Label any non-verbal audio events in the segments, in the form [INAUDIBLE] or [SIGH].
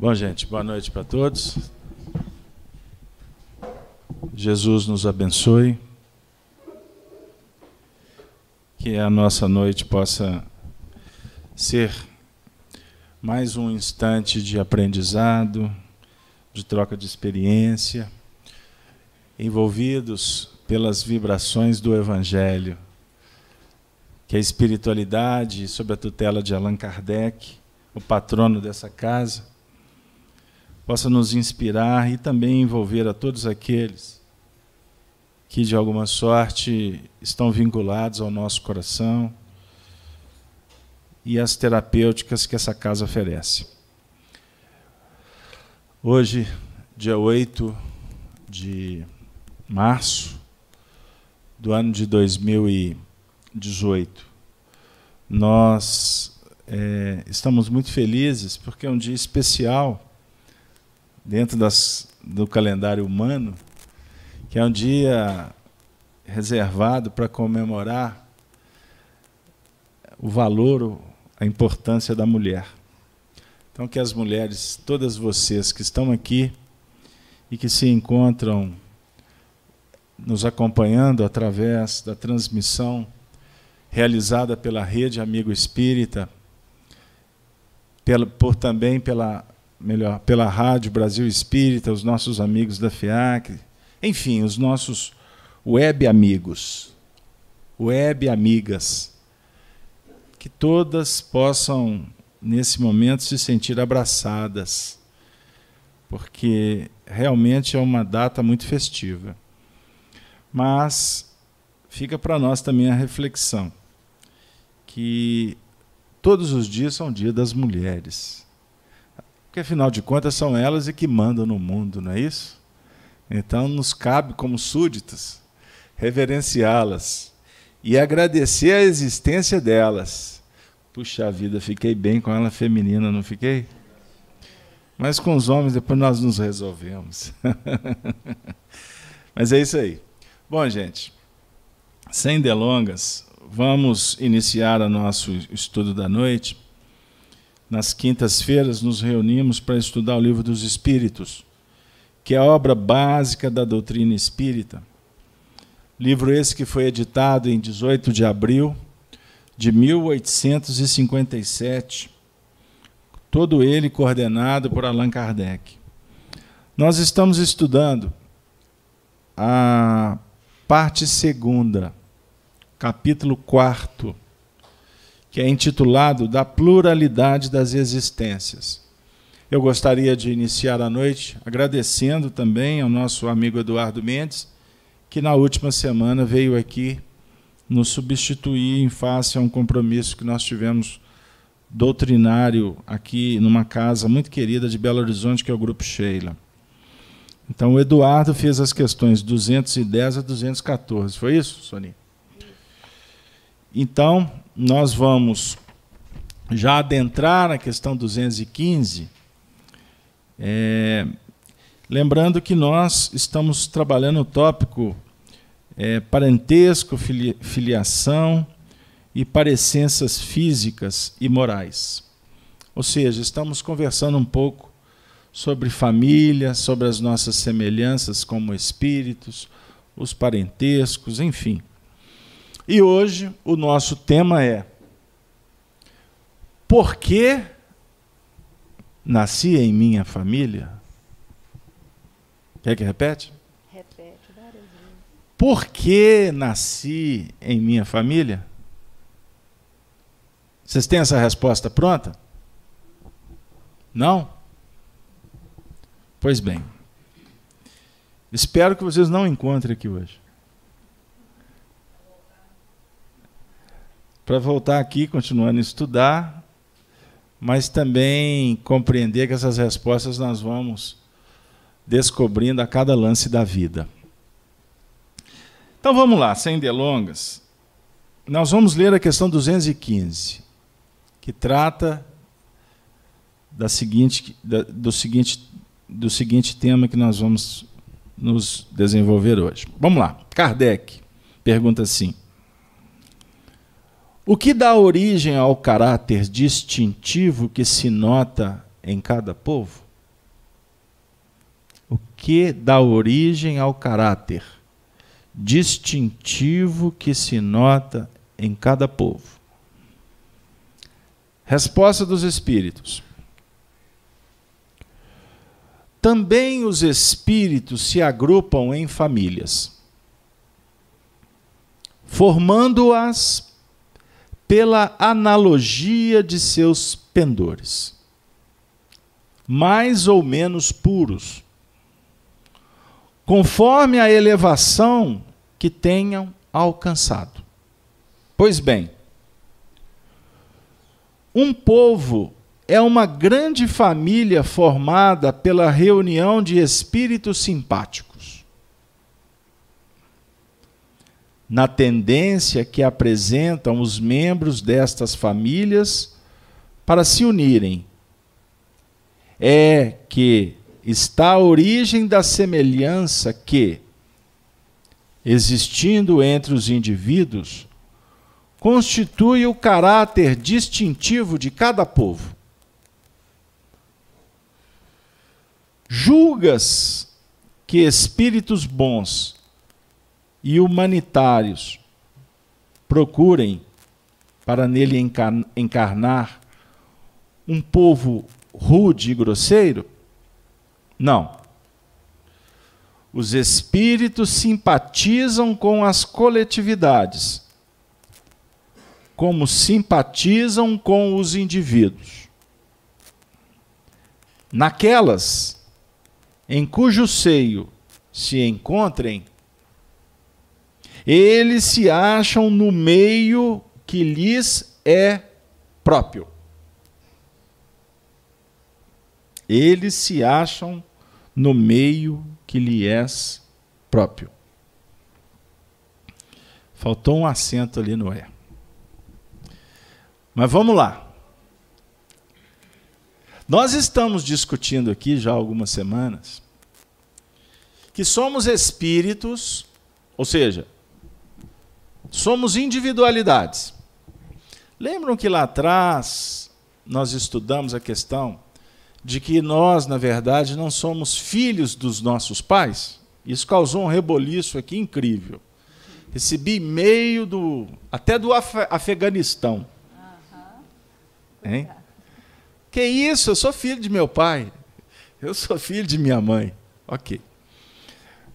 Bom, gente, boa noite para todos. Jesus nos abençoe. Que a nossa noite possa ser mais um instante de aprendizado, de troca de experiência, envolvidos pelas vibrações do Evangelho. Que a espiritualidade, sob a tutela de Allan Kardec, o patrono dessa casa, possa nos inspirar e também envolver a todos aqueles que, de alguma sorte, estão vinculados ao nosso coração e às terapêuticas que essa casa oferece. Hoje, dia 8 de março do ano de 2018, nós é, estamos muito felizes porque é um dia especial dentro das, do calendário humano, que é um dia reservado para comemorar o valor, a importância da mulher. Então, que as mulheres, todas vocês que estão aqui e que se encontram nos acompanhando através da transmissão realizada pela Rede Amigo Espírita, pela, por também pela melhor, pela Rádio Brasil Espírita, os nossos amigos da FIAC, enfim, os nossos web amigos, web amigas, que todas possam, nesse momento, se sentir abraçadas, porque realmente é uma data muito festiva. Mas fica para nós também a reflexão que todos os dias são dia das mulheres. Porque afinal de contas são elas que mandam no mundo, não é isso? Então nos cabe, como súditos, reverenciá-las e agradecer a existência delas. Puxa vida, fiquei bem com ela feminina, não fiquei? Mas com os homens depois nós nos resolvemos. [LAUGHS] Mas é isso aí. Bom, gente, sem delongas, vamos iniciar o nosso estudo da noite nas quintas-feiras, nos reunimos para estudar o Livro dos Espíritos, que é a obra básica da doutrina espírita. Livro esse que foi editado em 18 de abril de 1857, todo ele coordenado por Allan Kardec. Nós estamos estudando a parte segunda, capítulo quarto que é intitulado Da Pluralidade das Existências. Eu gostaria de iniciar a noite agradecendo também ao nosso amigo Eduardo Mendes, que na última semana veio aqui nos substituir em face a um compromisso que nós tivemos doutrinário aqui numa casa muito querida de Belo Horizonte, que é o Grupo Sheila. Então, o Eduardo fez as questões 210 a 214. Foi isso, Sonia? Então, nós vamos já adentrar na questão 215, é, lembrando que nós estamos trabalhando o tópico é, parentesco, filia, filiação e parecenças físicas e morais. Ou seja, estamos conversando um pouco sobre família, sobre as nossas semelhanças como espíritos, os parentescos, enfim. E hoje o nosso tema é Por que nasci em minha família? Quer que repete? Repete várias vezes. Por que nasci em minha família? Vocês têm essa resposta pronta? Não? Pois bem. Espero que vocês não encontrem aqui hoje. Para voltar aqui, continuando a estudar, mas também compreender que essas respostas nós vamos descobrindo a cada lance da vida. Então vamos lá, sem delongas. Nós vamos ler a questão 215, que trata da seguinte, da, do, seguinte, do seguinte tema que nós vamos nos desenvolver hoje. Vamos lá. Kardec pergunta assim: o que dá origem ao caráter distintivo que se nota em cada povo? que dá origem ao caráter distintivo que se nota em cada povo. Resposta dos Espíritos. Também os espíritos se agrupam em famílias, formando-as pela analogia de seus pendores, mais ou menos puros, conforme a elevação que tenham alcançado. Pois bem, um povo é uma grande família formada pela reunião de espíritos simpáticos. Na tendência que apresentam os membros destas famílias para se unirem, é que está a origem da semelhança que, existindo entre os indivíduos, constitui o caráter distintivo de cada povo. Julgas que espíritos bons e humanitários procurem, para nele encarnar, um povo rude e grosseiro? Não. Os espíritos simpatizam com as coletividades, como simpatizam com os indivíduos. Naquelas em cujo seio se encontrem, eles se acham no meio que lhes é próprio. Eles se acham no meio que lhe és próprio. Faltou um acento ali no é. Mas vamos lá. Nós estamos discutindo aqui já há algumas semanas que somos espíritos, ou seja, somos individualidades. Lembram que lá atrás nós estudamos a questão de que nós, na verdade, não somos filhos dos nossos pais? Isso causou um reboliço aqui incrível. Recebi e-mail do até do Af Afeganistão. Hein? Que isso? Eu sou filho de meu pai. Eu sou filho de minha mãe. Ok.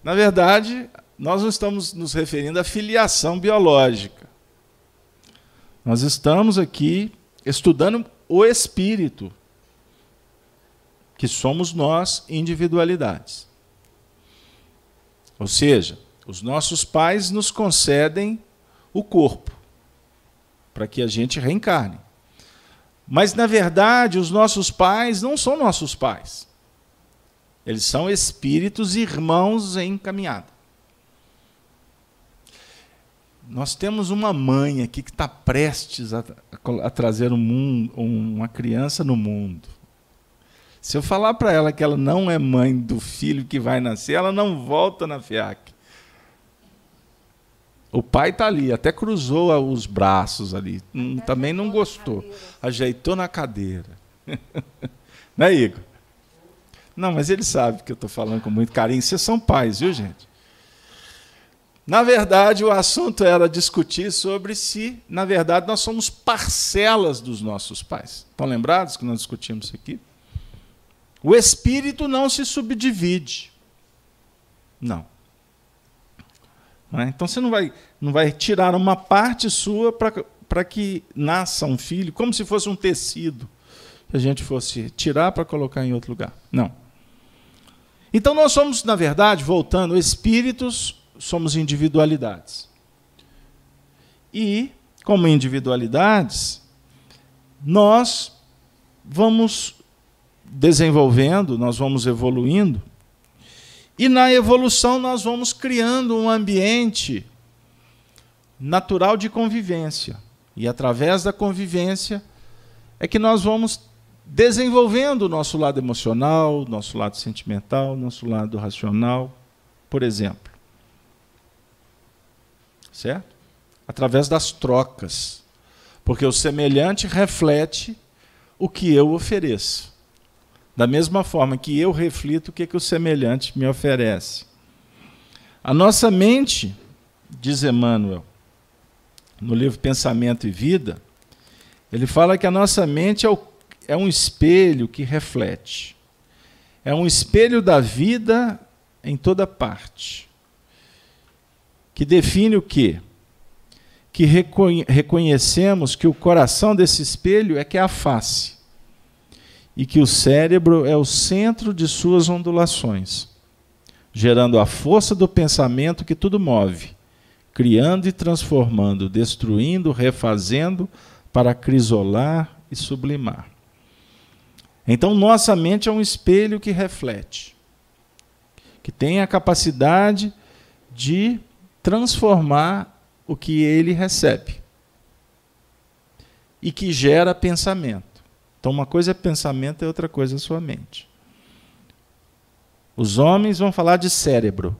Na verdade, nós não estamos nos referindo à filiação biológica. Nós estamos aqui estudando o espírito, que somos nós, individualidades. Ou seja, os nossos pais nos concedem o corpo para que a gente reencarne. Mas, na verdade, os nossos pais não são nossos pais. Eles são espíritos irmãos em caminhada. Nós temos uma mãe aqui que está prestes a, a trazer um mundo, uma criança no mundo. Se eu falar para ela que ela não é mãe do filho que vai nascer, ela não volta na FIAC. O pai está ali, até cruzou os braços ali. Hum, também não gostou. Ajeitou na cadeira. [LAUGHS] né, Igor? Não, mas ele sabe que eu estou falando com muito carinho. Vocês são pais, viu, gente? Na verdade, o assunto era discutir sobre se, na verdade, nós somos parcelas dos nossos pais. Estão lembrados que nós discutimos isso aqui? O espírito não se subdivide. Não. Né? Então você não vai, não vai tirar uma parte sua para que nasça um filho, como se fosse um tecido que a gente fosse tirar para colocar em outro lugar. Não. Então nós somos, na verdade, voltando, espíritos, somos individualidades. E, como individualidades, nós vamos desenvolvendo, nós vamos evoluindo e na evolução nós vamos criando um ambiente natural de convivência. E através da convivência é que nós vamos desenvolvendo o nosso lado emocional, nosso lado sentimental, nosso lado racional, por exemplo. Certo? Através das trocas. Porque o semelhante reflete o que eu ofereço. Da mesma forma que eu reflito o que, que o semelhante me oferece. A nossa mente, diz Emmanuel, no livro Pensamento e Vida, ele fala que a nossa mente é, é um espelho que reflete. É um espelho da vida em toda parte. Que define o quê? Que reconhecemos que o coração desse espelho é que é a face. E que o cérebro é o centro de suas ondulações, gerando a força do pensamento que tudo move, criando e transformando, destruindo, refazendo, para crisolar e sublimar. Então, nossa mente é um espelho que reflete, que tem a capacidade de transformar o que ele recebe e que gera pensamento. Então, uma coisa é pensamento e outra coisa é sua mente. Os homens vão falar de cérebro.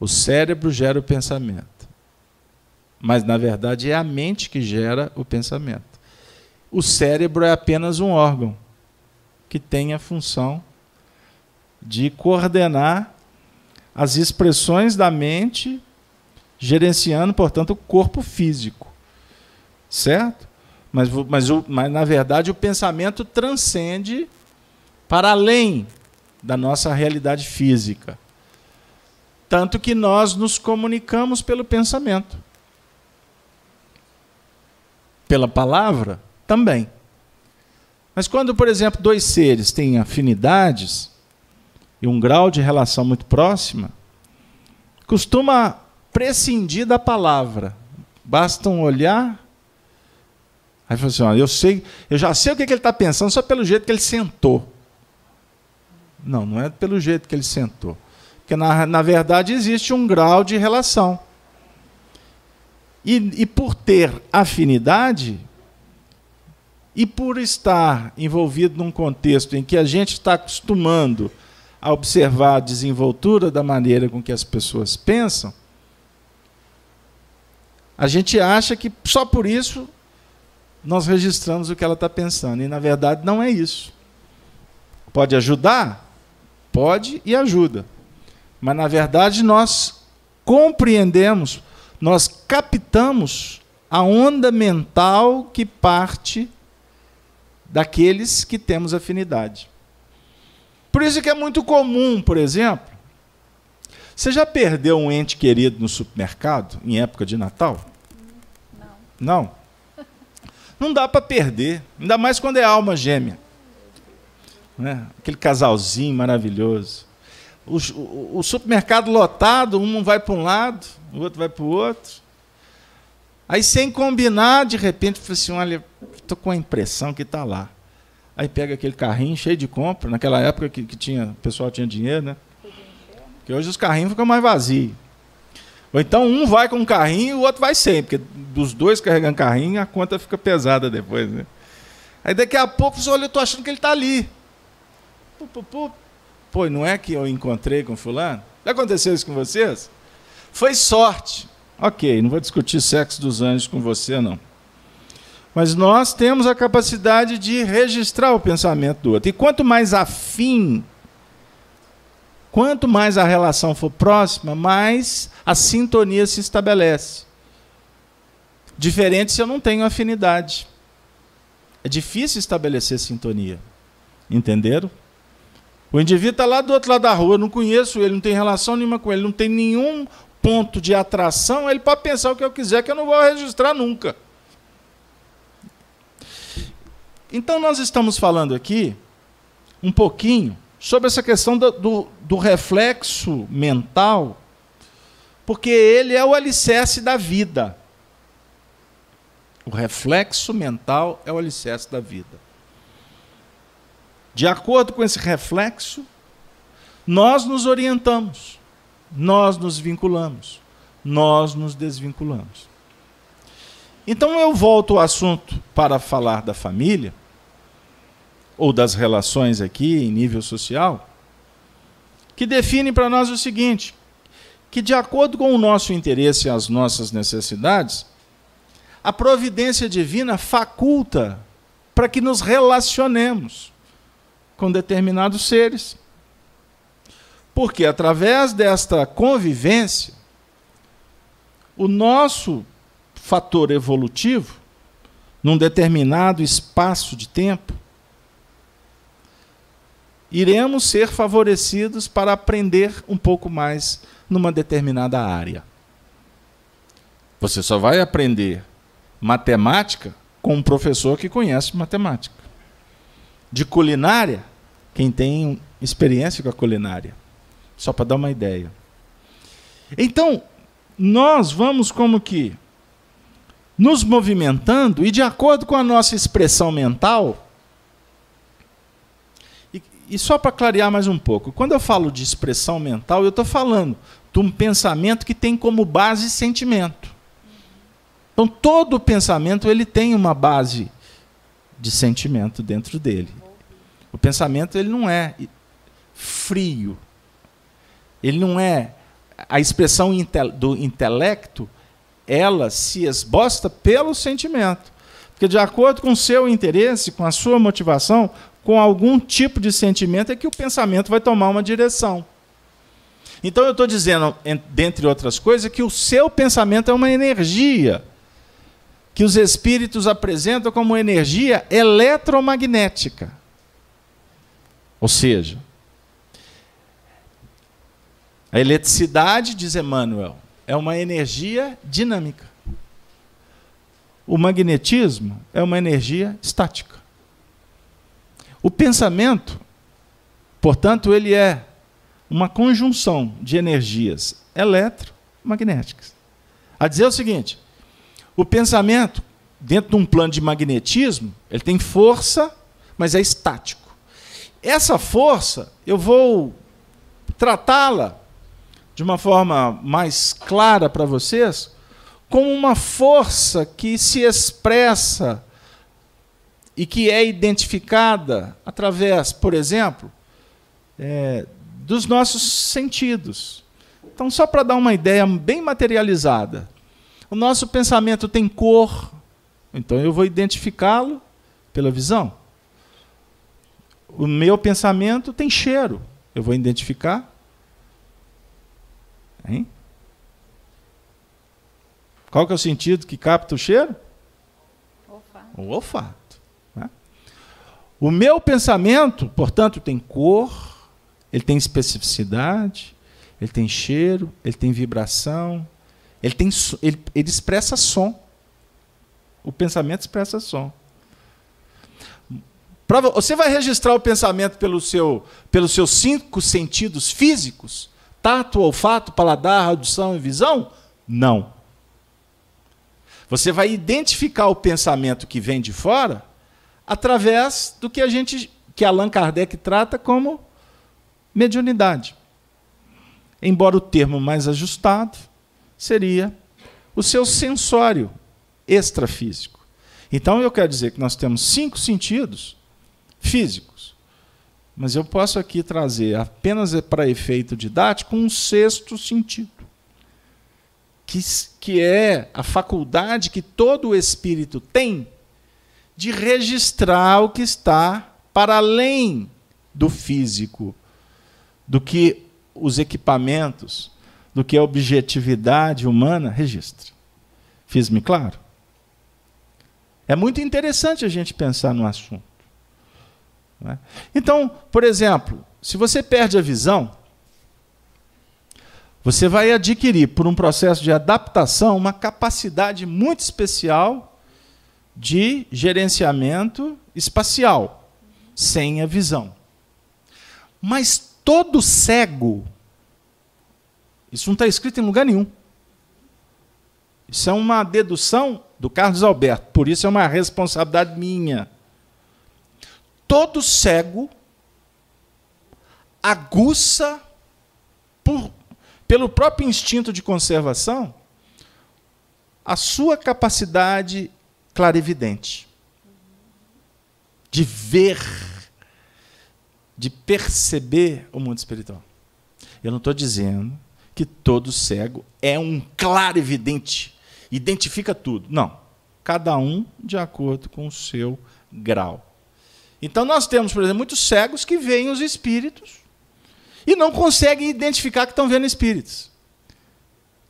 O cérebro gera o pensamento. Mas, na verdade, é a mente que gera o pensamento. O cérebro é apenas um órgão que tem a função de coordenar as expressões da mente, gerenciando, portanto, o corpo físico. Certo? Mas, mas, mas, na verdade, o pensamento transcende para além da nossa realidade física. Tanto que nós nos comunicamos pelo pensamento. Pela palavra, também. Mas quando, por exemplo, dois seres têm afinidades e um grau de relação muito próxima, costuma prescindir da palavra. Basta um olhar. Aí fala assim: eu sei, eu já sei o que, que ele está pensando só pelo jeito que ele sentou. Não, não é pelo jeito que ele sentou. Porque, na, na verdade, existe um grau de relação. E, e por ter afinidade, e por estar envolvido num contexto em que a gente está acostumando a observar a desenvoltura da maneira com que as pessoas pensam, a gente acha que só por isso nós registramos o que ela está pensando. E na verdade não é isso. Pode ajudar? Pode e ajuda. Mas na verdade nós compreendemos nós captamos a onda mental que parte daqueles que temos afinidade. Por isso que é muito comum, por exemplo, você já perdeu um ente querido no supermercado em época de Natal? Não. Não? Não dá para perder, ainda mais quando é alma gêmea. Né? Aquele casalzinho maravilhoso. O, o, o supermercado lotado, um vai para um lado, o outro vai para o outro. Aí, sem combinar, de repente, fala assim: olha, estou com a impressão que está lá. Aí pega aquele carrinho cheio de compra, naquela época que, que tinha, o pessoal tinha dinheiro, né? Porque hoje os carrinhos ficam mais vazios. Ou então um vai com um carrinho e o outro vai sem, porque dos dois carregando carrinho, a conta fica pesada depois, né? Aí daqui a pouco você olha, eu estou achando que ele está ali. Pô, pô, pô. pô, não é que eu encontrei com fulano? Já aconteceu isso com vocês? Foi sorte. Ok, não vou discutir sexo dos anjos com você, não. Mas nós temos a capacidade de registrar o pensamento do outro. E quanto mais afim, quanto mais a relação for próxima, mais a sintonia se estabelece. Diferente se eu não tenho afinidade. É difícil estabelecer sintonia. Entenderam? O indivíduo está lá do outro lado da rua, não conheço ele, não tem relação nenhuma com ele, não tem nenhum ponto de atração, ele pode pensar o que eu quiser, que eu não vou registrar nunca. Então, nós estamos falando aqui um pouquinho sobre essa questão do, do, do reflexo mental, porque ele é o alicerce da vida. O reflexo mental é o alicerce da vida. De acordo com esse reflexo, nós nos orientamos nós nos vinculamos, nós nos desvinculamos. Então eu volto ao assunto para falar da família, ou das relações aqui em nível social, que define para nós o seguinte: que de acordo com o nosso interesse e as nossas necessidades, a providência divina faculta para que nos relacionemos com determinados seres. Porque através desta convivência, o nosso fator evolutivo, num determinado espaço de tempo, iremos ser favorecidos para aprender um pouco mais numa determinada área. Você só vai aprender matemática com um professor que conhece matemática. De culinária, quem tem experiência com a culinária. Só para dar uma ideia. Então, nós vamos como que nos movimentando e de acordo com a nossa expressão mental. E, só para clarear mais um pouco, quando eu falo de expressão mental, eu estou falando de um pensamento que tem como base sentimento. Então todo pensamento ele tem uma base de sentimento dentro dele. O pensamento ele não é frio. Ele não é a expressão do intelecto, ela se esbosta pelo sentimento. Porque de acordo com o seu interesse, com a sua motivação, com algum tipo de sentimento é que o pensamento vai tomar uma direção. Então eu estou dizendo, dentre outras coisas, que o seu pensamento é uma energia que os espíritos apresentam como energia eletromagnética. Ou seja, a eletricidade, diz Emmanuel, é uma energia dinâmica. O magnetismo é uma energia estática. O pensamento, portanto, ele é uma conjunção de energias eletromagnéticas. A dizer o seguinte: o pensamento, dentro de um plano de magnetismo, ele tem força, mas é estático. Essa força, eu vou tratá-la de uma forma mais clara para vocês, como uma força que se expressa e que é identificada através, por exemplo, é, dos nossos sentidos. Então, só para dar uma ideia bem materializada, o nosso pensamento tem cor, então eu vou identificá-lo pela visão. O meu pensamento tem cheiro, eu vou identificar. Hein? Qual que é o sentido que capta o cheiro? O olfato. O meu pensamento, portanto, tem cor, ele tem especificidade, ele tem cheiro, ele tem vibração, ele, tem, ele, ele expressa som. O pensamento expressa som. Pra, você vai registrar o pensamento pelo seu, pelos seus cinco sentidos físicos? Tato, olfato, paladar, audição e visão? Não. Você vai identificar o pensamento que vem de fora através do que a gente, que Allan Kardec trata como mediunidade. Embora o termo mais ajustado, seria o seu sensório extrafísico. Então eu quero dizer que nós temos cinco sentidos físicos, mas eu posso aqui trazer apenas para efeito didático um sexto sentido, que, que é a faculdade que todo espírito tem de registrar o que está para além do físico, do que os equipamentos, do que a objetividade humana registra. Fiz-me claro? É muito interessante a gente pensar no assunto. É? Então, por exemplo, se você perde a visão, você vai adquirir, por um processo de adaptação, uma capacidade muito especial de gerenciamento espacial, sem a visão. Mas todo cego isso não está escrito em lugar nenhum. Isso é uma dedução do Carlos Alberto, por isso é uma responsabilidade minha. Todo cego aguça por, pelo próprio instinto de conservação a sua capacidade clarividente de ver, de perceber o mundo espiritual. Eu não estou dizendo que todo cego é um claro evidente, identifica tudo. Não. Cada um de acordo com o seu grau. Então nós temos, por exemplo, muitos cegos que veem os espíritos e não conseguem identificar que estão vendo espíritos.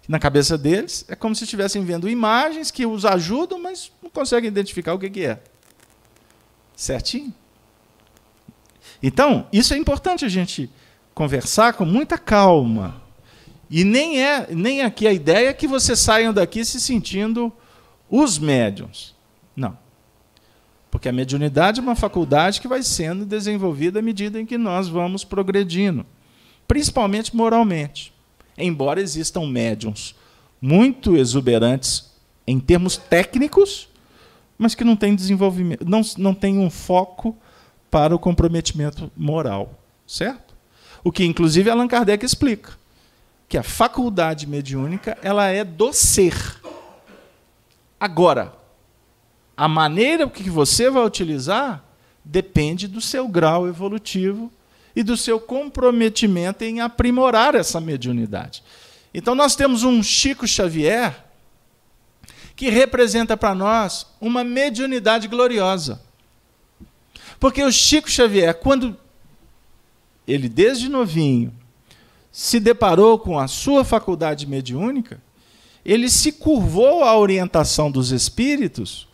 Na cabeça deles é como se estivessem vendo imagens que os ajudam, mas não conseguem identificar o que, é. Certinho? Então, isso é importante a gente conversar com muita calma. E nem é nem aqui a ideia é que vocês saiam daqui se sentindo os médiums. Não. Porque a mediunidade é uma faculdade que vai sendo desenvolvida à medida em que nós vamos progredindo, principalmente moralmente. Embora existam médiums muito exuberantes em termos técnicos, mas que não têm desenvolvimento, não, não têm um foco para o comprometimento moral, certo? O que inclusive Allan Kardec explica, que a faculdade mediúnica ela é do ser. Agora, a maneira que você vai utilizar depende do seu grau evolutivo e do seu comprometimento em aprimorar essa mediunidade. Então nós temos um Chico Xavier que representa para nós uma mediunidade gloriosa. Porque o Chico Xavier, quando ele desde novinho se deparou com a sua faculdade mediúnica, ele se curvou à orientação dos espíritos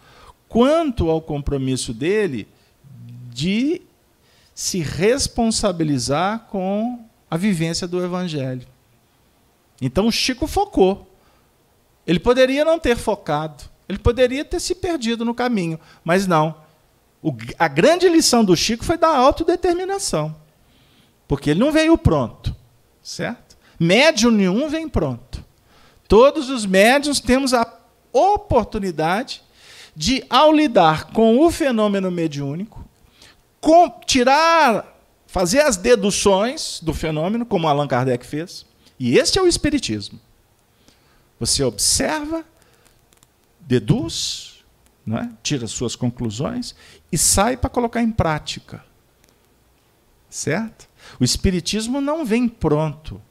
quanto ao compromisso dele de se responsabilizar com a vivência do evangelho. Então Chico focou. Ele poderia não ter focado, ele poderia ter se perdido no caminho, mas não. O, a grande lição do Chico foi da autodeterminação. Porque ele não veio pronto, certo? Médium nenhum vem pronto. Todos os médios temos a oportunidade de, ao lidar com o fenômeno mediúnico, com, tirar, fazer as deduções do fenômeno, como Allan Kardec fez. E este é o Espiritismo. Você observa, deduz, é? tira suas conclusões e sai para colocar em prática. Certo? O Espiritismo não vem pronto.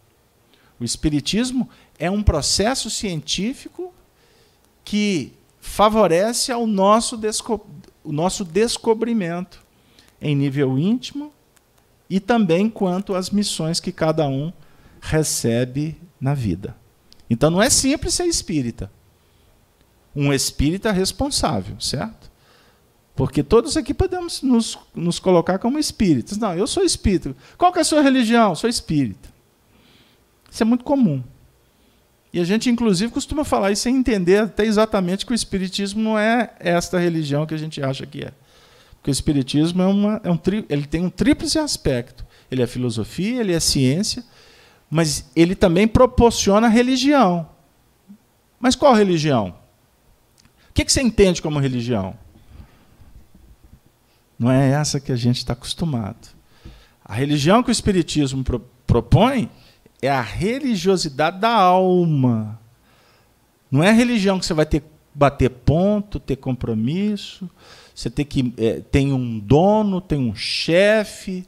O Espiritismo é um processo científico que favorece ao nosso, o nosso descobrimento em nível íntimo e também quanto às missões que cada um recebe na vida. Então não é simples ser espírita. Um espírita responsável, certo? Porque todos aqui podemos nos, nos colocar como espíritas. Não, eu sou espírita. Qual que é a sua religião? Sou espírita. Isso é muito comum. E a gente, inclusive, costuma falar isso sem entender até exatamente que o Espiritismo não é esta religião que a gente acha que é. Porque o Espiritismo é, uma, é um tri, ele tem um tríplice aspecto. Ele é filosofia, ele é ciência, mas ele também proporciona religião. Mas qual religião? O que, que você entende como religião? Não é essa que a gente está acostumado. A religião que o Espiritismo pro, propõe é a religiosidade da alma. Não é religião que você vai ter bater ponto, ter compromisso, você tem que é, tem um dono, tem um chefe,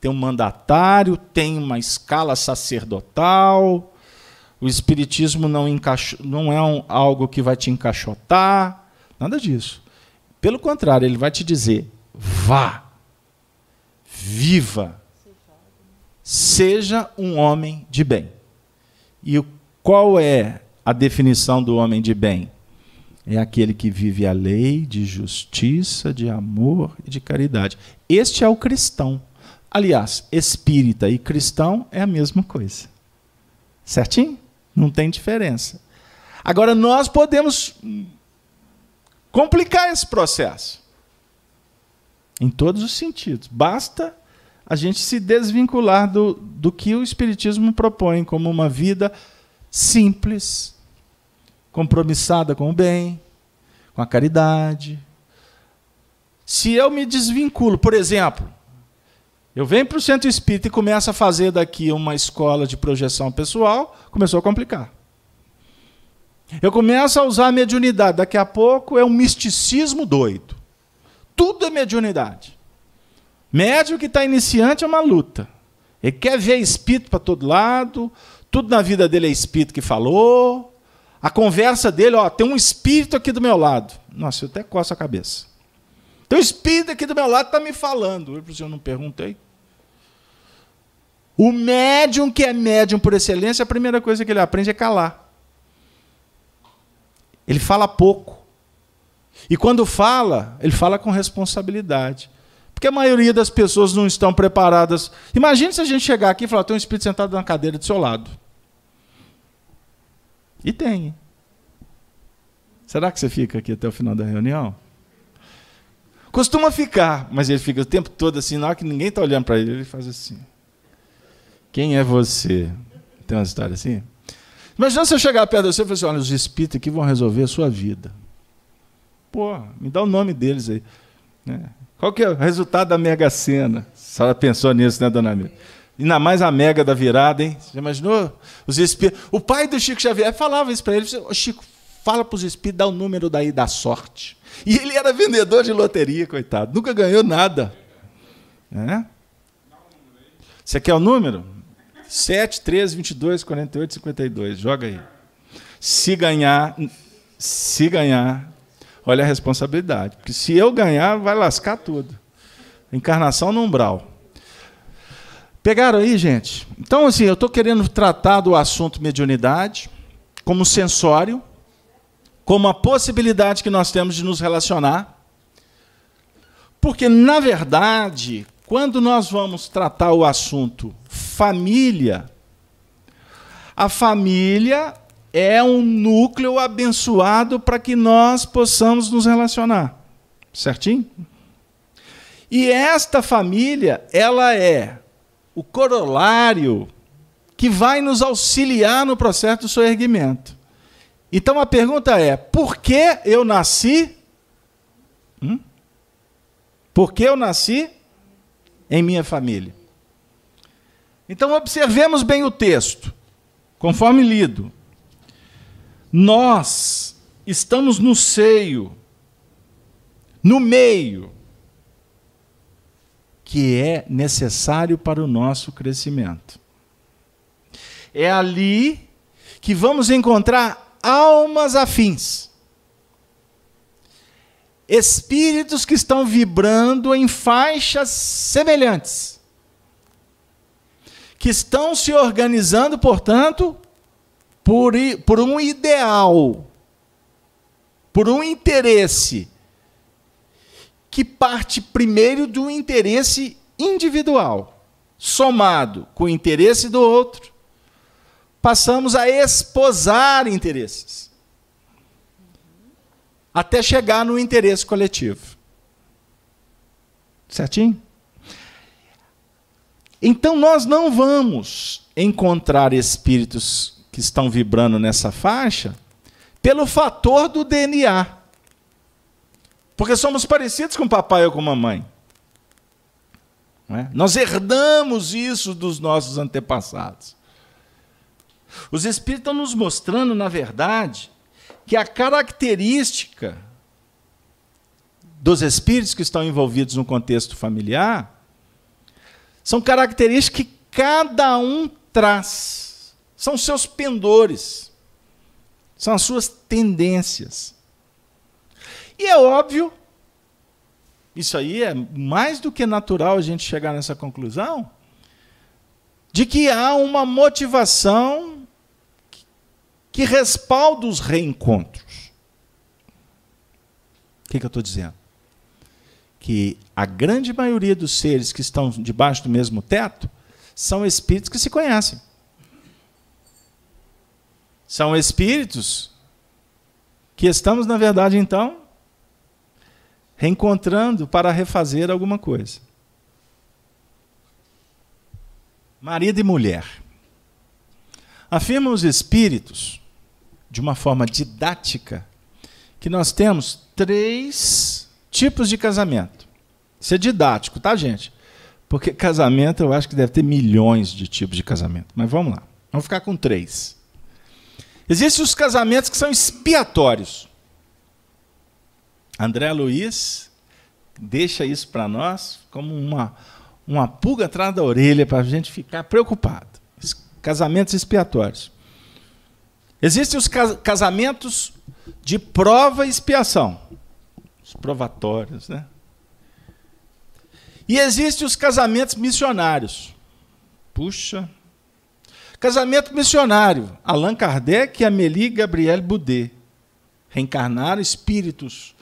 tem um mandatário, tem uma escala sacerdotal. O espiritismo não, encaixo, não é um, algo que vai te encaixotar, nada disso. Pelo contrário, ele vai te dizer: vá, viva, seja um homem de bem. E qual é a definição do homem de bem? É aquele que vive a lei de justiça, de amor e de caridade. Este é o cristão. Aliás, espírita e cristão é a mesma coisa. Certinho? Não tem diferença. Agora, nós podemos complicar esse processo. Em todos os sentidos. Basta a gente se desvincular do, do que o Espiritismo propõe como uma vida simples, compromissada com o bem, com a caridade. Se eu me desvinculo, por exemplo, eu venho para o centro espírita e começo a fazer daqui uma escola de projeção pessoal, começou a complicar. Eu começo a usar a mediunidade, daqui a pouco é um misticismo doido. Tudo é mediunidade. Médium que está iniciante é uma luta. Ele quer ver espírito para todo lado, tudo na vida dele é espírito que falou. A conversa dele, ó, tem um espírito aqui do meu lado. Nossa, eu até coço a cabeça. Tem um espírito aqui do meu lado está me falando. Eu, eu não perguntei. O médium que é médium por excelência, a primeira coisa que ele aprende é calar. Ele fala pouco. E quando fala, ele fala com responsabilidade. Porque a maioria das pessoas não estão preparadas. Imagine se a gente chegar aqui e falar: tem um espírito sentado na cadeira do seu lado. E tem. Será que você fica aqui até o final da reunião? Costuma ficar, mas ele fica o tempo todo assim, na hora que ninguém está olhando para ele, ele faz assim. Quem é você? Tem uma história assim? Imagina se eu chegar perto de você e falar assim: olha, os espíritos aqui vão resolver a sua vida. Pô, me dá o nome deles aí. Né? Qual que é o resultado da Mega Sena? A senhora pensou nisso, né, dona Mira? Ainda mais a mega da virada, hein? Você imaginou? Os espíritos. O pai do Chico Xavier falava isso para ele: oh, Chico, fala para os espíritos, dá o número daí da sorte. E ele era vendedor de loteria, coitado. Nunca ganhou nada. É? Você quer o número? 7, 13, 22, 48, 52. Joga aí. Se ganhar, se ganhar, olha a responsabilidade. Porque se eu ganhar, vai lascar tudo. Encarnação no umbral. Pegaram aí, gente? Então, assim, eu estou querendo tratar do assunto mediunidade como sensório, como a possibilidade que nós temos de nos relacionar. Porque, na verdade, quando nós vamos tratar o assunto família, a família é um núcleo abençoado para que nós possamos nos relacionar. Certinho? E esta família, ela é o corolário que vai nos auxiliar no processo do seu erguimento. Então a pergunta é: por que eu nasci? Hum? Por que eu nasci em minha família? Então, observemos bem o texto, conforme lido. Nós estamos no seio, no meio, que é necessário para o nosso crescimento. É ali que vamos encontrar almas afins. Espíritos que estão vibrando em faixas semelhantes que estão se organizando, portanto, por, por um ideal, por um interesse, que parte primeiro do interesse individual, somado com o interesse do outro, passamos a esposar interesses, até chegar no interesse coletivo. Certinho? Então nós não vamos encontrar espíritos que estão vibrando nessa faixa pelo fator do DNA. Porque somos parecidos com papai ou com mamãe. É? Nós herdamos isso dos nossos antepassados. Os espíritos estão nos mostrando, na verdade, que a característica dos espíritos que estão envolvidos no contexto familiar são características que cada um traz. São seus pendores. São as suas tendências. E é óbvio, isso aí é mais do que natural a gente chegar nessa conclusão, de que há uma motivação que respalda os reencontros. O que, que eu estou dizendo? que a grande maioria dos seres que estão debaixo do mesmo teto são espíritos que se conhecem. São espíritos que estamos, na verdade, então, reencontrando para refazer alguma coisa. Marido e mulher. Afirmam os espíritos, de uma forma didática, que nós temos três tipos de casamento. Isso é didático, tá, gente? Porque casamento eu acho que deve ter milhões de tipos de casamento. Mas vamos lá. Vamos ficar com três. Existem os casamentos que são expiatórios. André Luiz deixa isso para nós como uma, uma pulga atrás da orelha para a gente ficar preocupado. Casamentos expiatórios. Existem os casamentos de prova e expiação. Os provatórios, né? E existem os casamentos missionários. Puxa. Casamento missionário. Allan Kardec e Amélie Gabrielle Boudet reencarnaram espíritos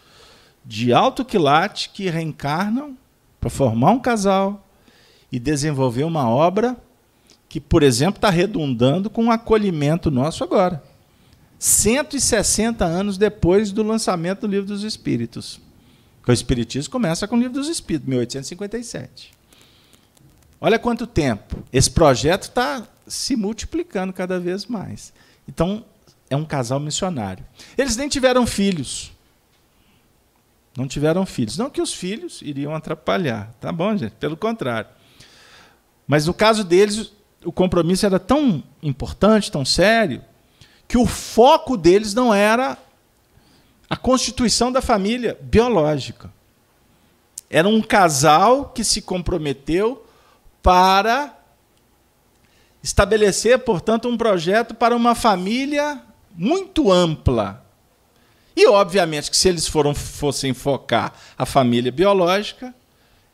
de alto quilate que reencarnam para formar um casal e desenvolver uma obra que, por exemplo, está redundando com o acolhimento nosso agora. 160 anos depois do lançamento do Livro dos Espíritos. o Espiritismo começa com o Livro dos Espíritos, 1857. Olha quanto tempo. Esse projeto está se multiplicando cada vez mais. Então, é um casal missionário. Eles nem tiveram filhos. Não tiveram filhos. Não que os filhos iriam atrapalhar, tá bom, gente? Pelo contrário. Mas no caso deles, o compromisso era tão importante, tão sério, que o foco deles não era a constituição da família biológica. Era um casal que se comprometeu para estabelecer, portanto, um projeto para uma família muito ampla. E, obviamente, que se eles foram, fossem focar a família biológica,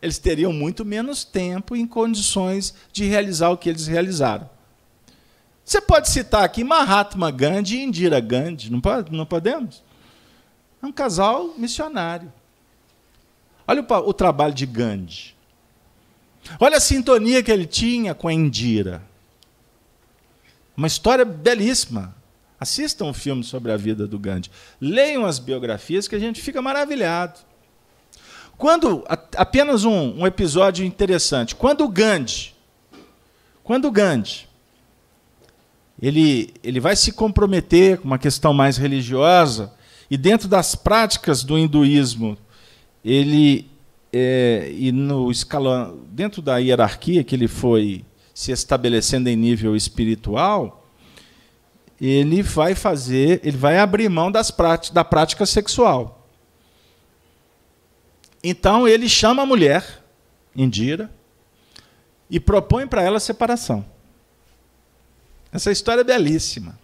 eles teriam muito menos tempo em condições de realizar o que eles realizaram. Você pode citar aqui Mahatma Gandhi e Indira Gandhi, não, pode, não podemos? É um casal missionário. Olha o, o trabalho de Gandhi. Olha a sintonia que ele tinha com a Indira. Uma história belíssima. Assistam um filme sobre a vida do Gandhi. Leiam as biografias que a gente fica maravilhado. Quando apenas um, um episódio interessante. Quando o Gandhi, quando o Gandhi ele, ele vai se comprometer com uma questão mais religiosa, e dentro das práticas do hinduísmo, ele é, e no escalão, dentro da hierarquia que ele foi se estabelecendo em nível espiritual, ele vai fazer, ele vai abrir mão das da prática sexual. Então ele chama a mulher, Indira, e propõe para ela separação. Essa história é belíssima.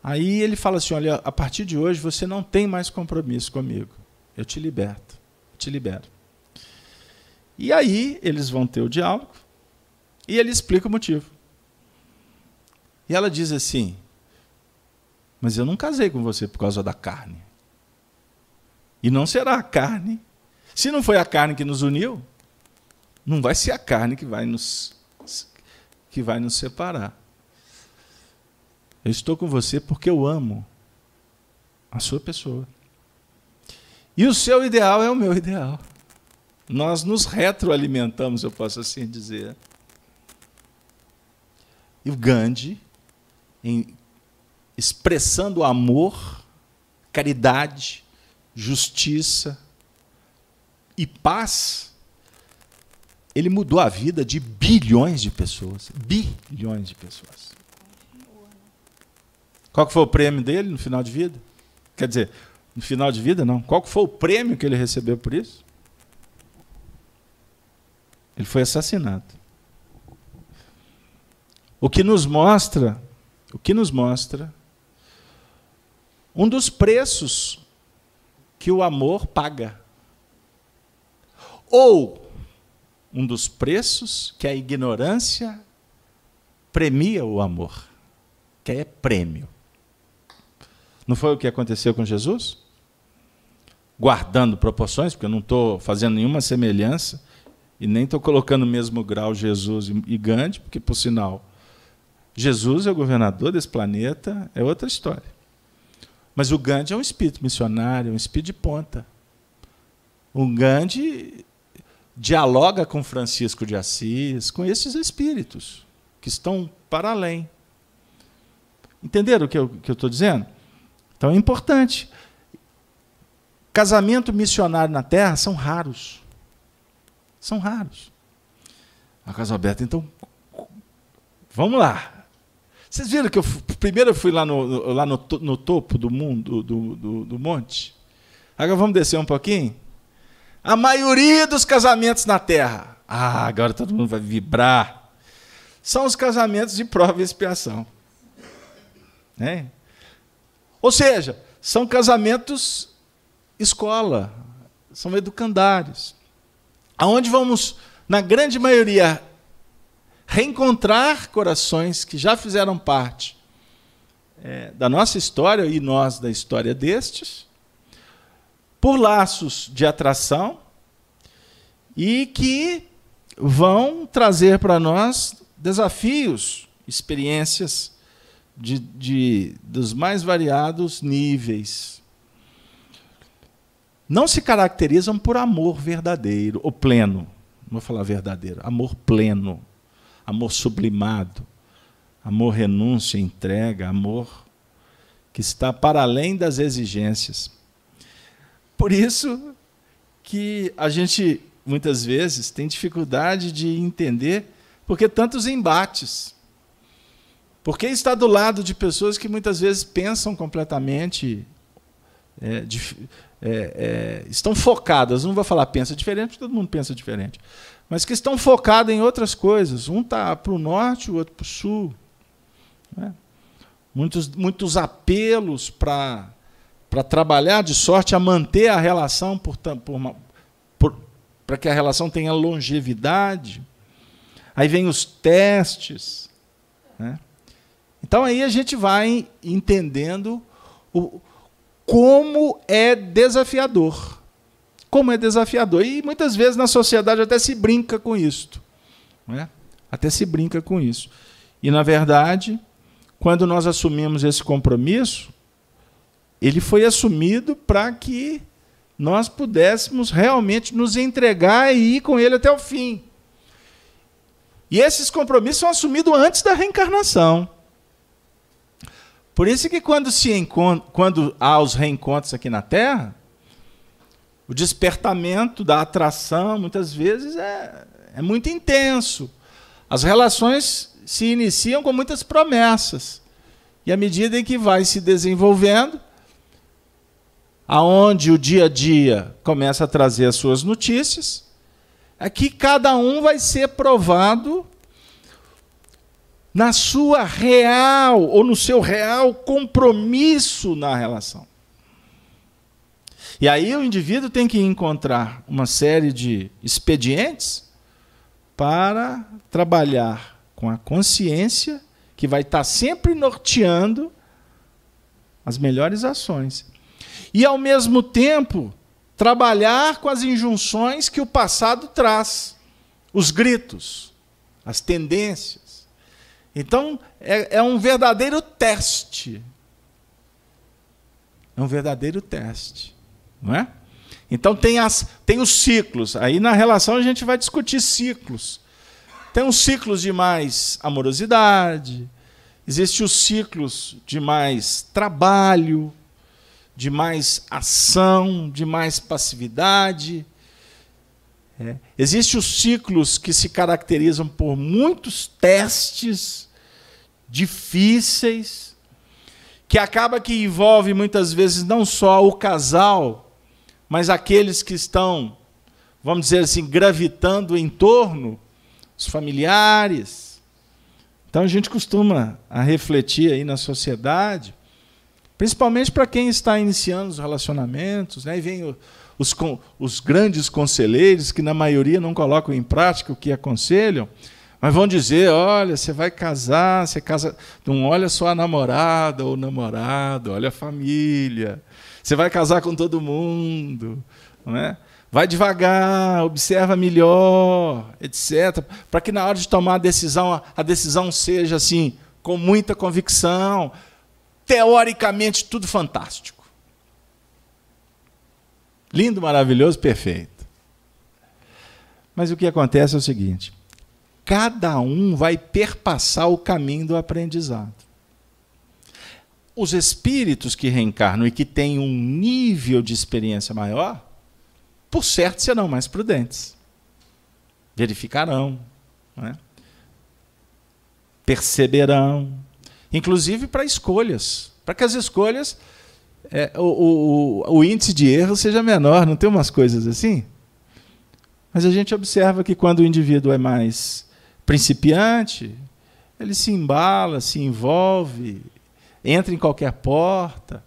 Aí ele fala assim: olha, a partir de hoje você não tem mais compromisso comigo. Eu te liberto, eu te libero. E aí eles vão ter o diálogo e ele explica o motivo. E ela diz assim: Mas eu não casei com você por causa da carne. E não será a carne. Se não foi a carne que nos uniu, não vai ser a carne que vai nos que vai nos separar. Eu estou com você porque eu amo a sua pessoa. E o seu ideal é o meu ideal. Nós nos retroalimentamos, eu posso assim dizer. E o Gandhi, em, expressando amor, caridade, justiça e paz, ele mudou a vida de bilhões de pessoas. Bilhões de pessoas. Qual foi o prêmio dele no final de vida? Quer dizer, no final de vida não. Qual foi o prêmio que ele recebeu por isso? Ele foi assassinado. O que nos mostra, o que nos mostra um dos preços que o amor paga. Ou um dos preços que a ignorância premia o amor, que é prêmio. Não foi o que aconteceu com Jesus? Guardando proporções, porque eu não estou fazendo nenhuma semelhança e nem estou colocando no mesmo grau Jesus e Gandhi, porque, por sinal, Jesus é o governador desse planeta, é outra história. Mas o Gandhi é um espírito missionário, um espírito de ponta. O Gandhi dialoga com Francisco de Assis, com esses espíritos que estão para além. Entenderam o que eu estou dizendo? Então é importante. Casamento missionário na Terra são raros. São raros. A Casa Aberta, então, vamos lá. Vocês viram que eu primeiro eu fui lá no, lá no, no topo do mundo, do, do, do monte? Agora vamos descer um pouquinho? A maioria dos casamentos na Terra, ah, agora todo mundo vai vibrar, são os casamentos de prova e expiação. Né? Ou seja, são casamentos escola, são educandários. aonde vamos, na grande maioria, reencontrar corações que já fizeram parte é, da nossa história e nós da história destes, por laços de atração e que vão trazer para nós desafios, experiências de, de, dos mais variados níveis. Não se caracterizam por amor verdadeiro ou pleno. Não vou falar verdadeiro, amor pleno, amor sublimado, amor renúncia, entrega, amor que está para além das exigências. Por isso que a gente muitas vezes tem dificuldade de entender por que tantos embates. Porque está do lado de pessoas que muitas vezes pensam completamente. É, de, é, é, estão focadas, não vou falar pensa diferente, porque todo mundo pensa diferente, mas que estão focadas em outras coisas. Um está para o norte, o outro para o sul. Né? Muitos, muitos apelos para trabalhar de sorte a manter a relação por, por para que a relação tenha longevidade. Aí vem os testes. Né? Então aí a gente vai entendendo o, como é desafiador. Como é desafiador. E muitas vezes na sociedade até se brinca com isso. Né? Até se brinca com isso. E, na verdade, quando nós assumimos esse compromisso, ele foi assumido para que nós pudéssemos realmente nos entregar e ir com ele até o fim. E esses compromissos são assumidos antes da reencarnação. Por isso que quando, se quando há os reencontros aqui na Terra, o despertamento da atração, muitas vezes, é, é muito intenso. As relações se iniciam com muitas promessas. E à medida em que vai se desenvolvendo, aonde o dia a dia começa a trazer as suas notícias, é que cada um vai ser provado na sua real ou no seu real compromisso na relação. E aí o indivíduo tem que encontrar uma série de expedientes para trabalhar com a consciência que vai estar sempre norteando as melhores ações. E ao mesmo tempo trabalhar com as injunções que o passado traz, os gritos, as tendências então, é, é um verdadeiro teste. É um verdadeiro teste. Não é? Então, tem, as, tem os ciclos. Aí, na relação, a gente vai discutir ciclos. Tem os ciclos de mais amorosidade, existem os ciclos de mais trabalho, de mais ação, de mais passividade. É. Existem os ciclos que se caracterizam por muitos testes difíceis, que acaba que envolve muitas vezes não só o casal, mas aqueles que estão, vamos dizer assim, gravitando em torno, os familiares. Então a gente costuma a refletir aí na sociedade, principalmente para quem está iniciando os relacionamentos, né? E vem o, os, os grandes conselheiros, que na maioria não colocam em prática o que aconselham, mas vão dizer: olha, você vai casar, você casa, não olha só a namorada ou namorado, olha a família. Você vai casar com todo mundo, não é? Vai devagar, observa melhor, etc, para que na hora de tomar a decisão, a decisão seja assim, com muita convicção, teoricamente tudo fantástico. Lindo, maravilhoso, perfeito. Mas o que acontece é o seguinte: cada um vai perpassar o caminho do aprendizado. Os espíritos que reencarnam e que têm um nível de experiência maior, por certo serão mais prudentes. Verificarão, é? perceberão, inclusive para escolhas, para que as escolhas é, o, o, o índice de erro seja menor, não tem umas coisas assim? Mas a gente observa que quando o indivíduo é mais principiante, ele se embala, se envolve, entra em qualquer porta.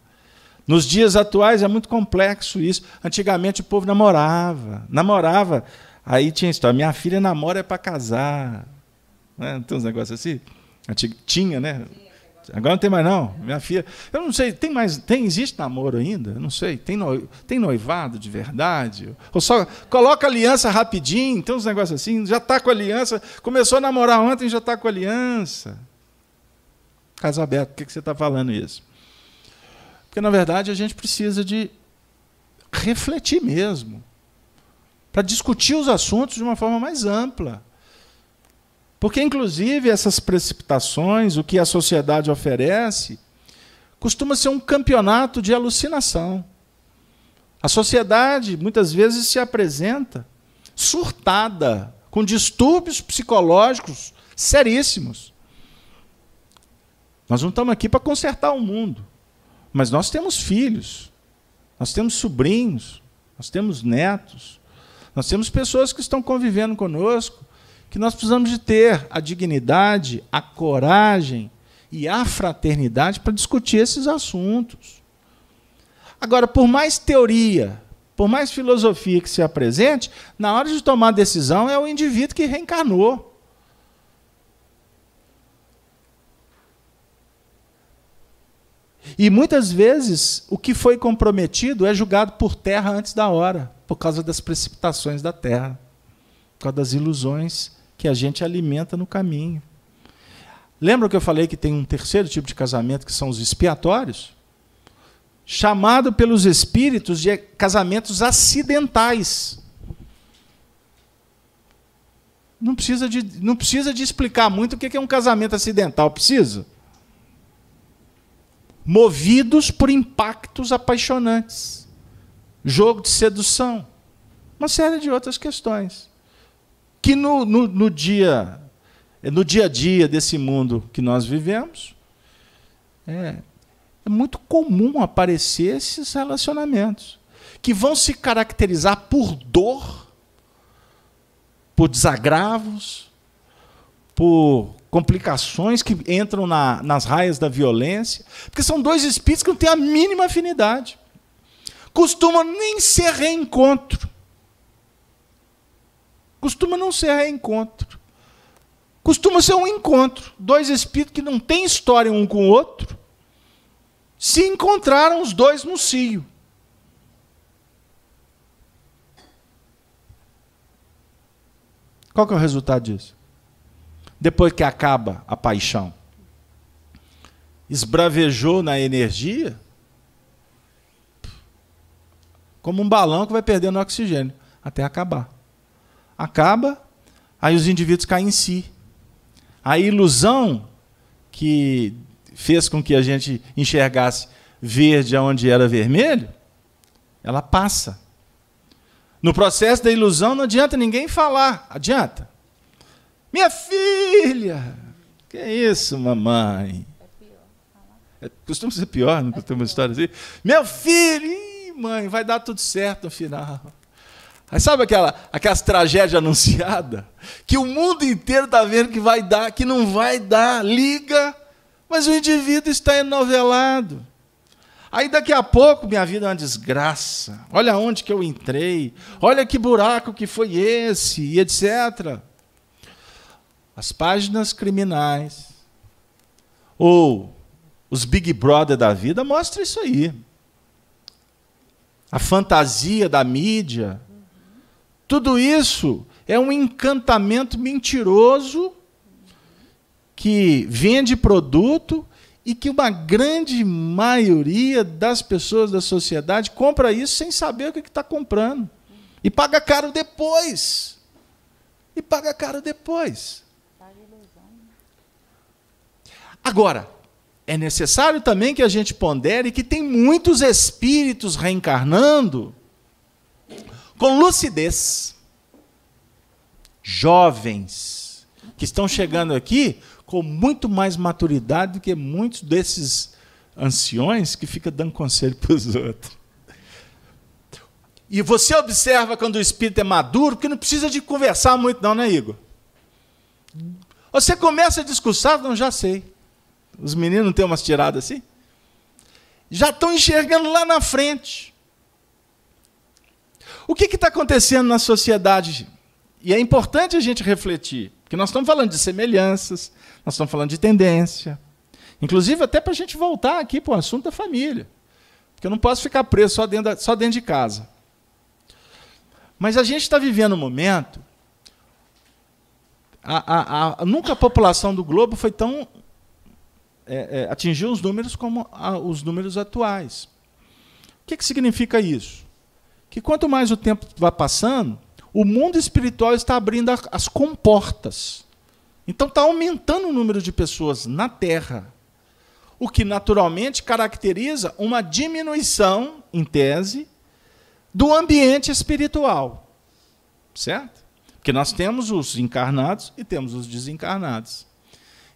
Nos dias atuais é muito complexo isso. Antigamente o povo namorava, namorava Aí tinha história, minha filha namora é para casar. Né? Tem uns negócios assim? Tinha, né? Agora não tem mais não. Minha filha, eu não sei, tem mais, tem existe namoro ainda? Eu não sei. Tem no, tem noivado de verdade? Ou só coloca aliança rapidinho, tem uns negócios assim, já está com aliança, começou a namorar ontem, já está com aliança. Caso aberto, por que, que você está falando isso? Porque na verdade a gente precisa de refletir mesmo, para discutir os assuntos de uma forma mais ampla. Porque, inclusive, essas precipitações, o que a sociedade oferece, costuma ser um campeonato de alucinação. A sociedade, muitas vezes, se apresenta surtada, com distúrbios psicológicos seríssimos. Nós não estamos aqui para consertar o mundo, mas nós temos filhos, nós temos sobrinhos, nós temos netos, nós temos pessoas que estão convivendo conosco que nós precisamos de ter a dignidade, a coragem e a fraternidade para discutir esses assuntos. Agora, por mais teoria, por mais filosofia que se apresente, na hora de tomar decisão é o indivíduo que reencarnou. E muitas vezes o que foi comprometido é julgado por terra antes da hora, por causa das precipitações da terra, por causa das ilusões que a gente alimenta no caminho. Lembra que eu falei que tem um terceiro tipo de casamento, que são os expiatórios? Chamado pelos espíritos de casamentos acidentais. Não precisa de, não precisa de explicar muito o que é um casamento acidental, precisa? Movidos por impactos apaixonantes, jogo de sedução, uma série de outras questões. Que no, no, no, dia, no dia a dia desse mundo que nós vivemos, é, é muito comum aparecer esses relacionamentos que vão se caracterizar por dor, por desagravos, por complicações que entram na, nas raias da violência, porque são dois espíritos que não têm a mínima afinidade. Costumam nem ser reencontro costuma não ser reencontro. Costuma ser um encontro. Dois espíritos que não têm história um com o outro se encontraram os dois no cio. Qual que é o resultado disso? Depois que acaba a paixão, esbravejou na energia, como um balão que vai perdendo oxigênio até acabar acaba, aí os indivíduos caem em si. A ilusão que fez com que a gente enxergasse verde onde era vermelho, ela passa. No processo da ilusão não adianta ninguém falar, adianta. Minha filha! Que é isso, mamãe? É, costuma ser pior, não costuma uma história assim? Meu filho! Ih, mãe, vai dar tudo certo no final. Aí sabe aquela, aquelas tragédias anunciadas? Que o mundo inteiro está vendo que vai dar, que não vai dar, liga, mas o indivíduo está enovelado. Aí daqui a pouco minha vida é uma desgraça. Olha onde que eu entrei. Olha que buraco que foi esse, e etc. As páginas criminais ou os Big Brother da vida mostram isso aí. A fantasia da mídia tudo isso é um encantamento mentiroso que vende produto e que uma grande maioria das pessoas da sociedade compra isso sem saber o que está comprando. E paga caro depois. E paga caro depois. Agora, é necessário também que a gente pondere que tem muitos espíritos reencarnando com lucidez. Jovens que estão chegando aqui com muito mais maturidade do que muitos desses anciões que ficam dando conselho para os outros. E você observa quando o espírito é maduro, porque não precisa de conversar muito, não, né, Igor? Você começa a discursar, não, já sei. Os meninos têm umas tiradas assim? Já estão enxergando lá na frente. O que está acontecendo na sociedade E é importante a gente refletir, porque nós estamos falando de semelhanças, nós estamos falando de tendência. Inclusive, até para a gente voltar aqui para o assunto da família. Porque eu não posso ficar preso só dentro, da, só dentro de casa. Mas a gente está vivendo um momento. A, a, a, nunca a população do globo foi tão. É, é, atingiu os números como os números atuais. O que, que significa isso? Que quanto mais o tempo vai passando, o mundo espiritual está abrindo as comportas. Então está aumentando o número de pessoas na Terra, o que naturalmente caracteriza uma diminuição, em tese, do ambiente espiritual. Certo? Porque nós temos os encarnados e temos os desencarnados.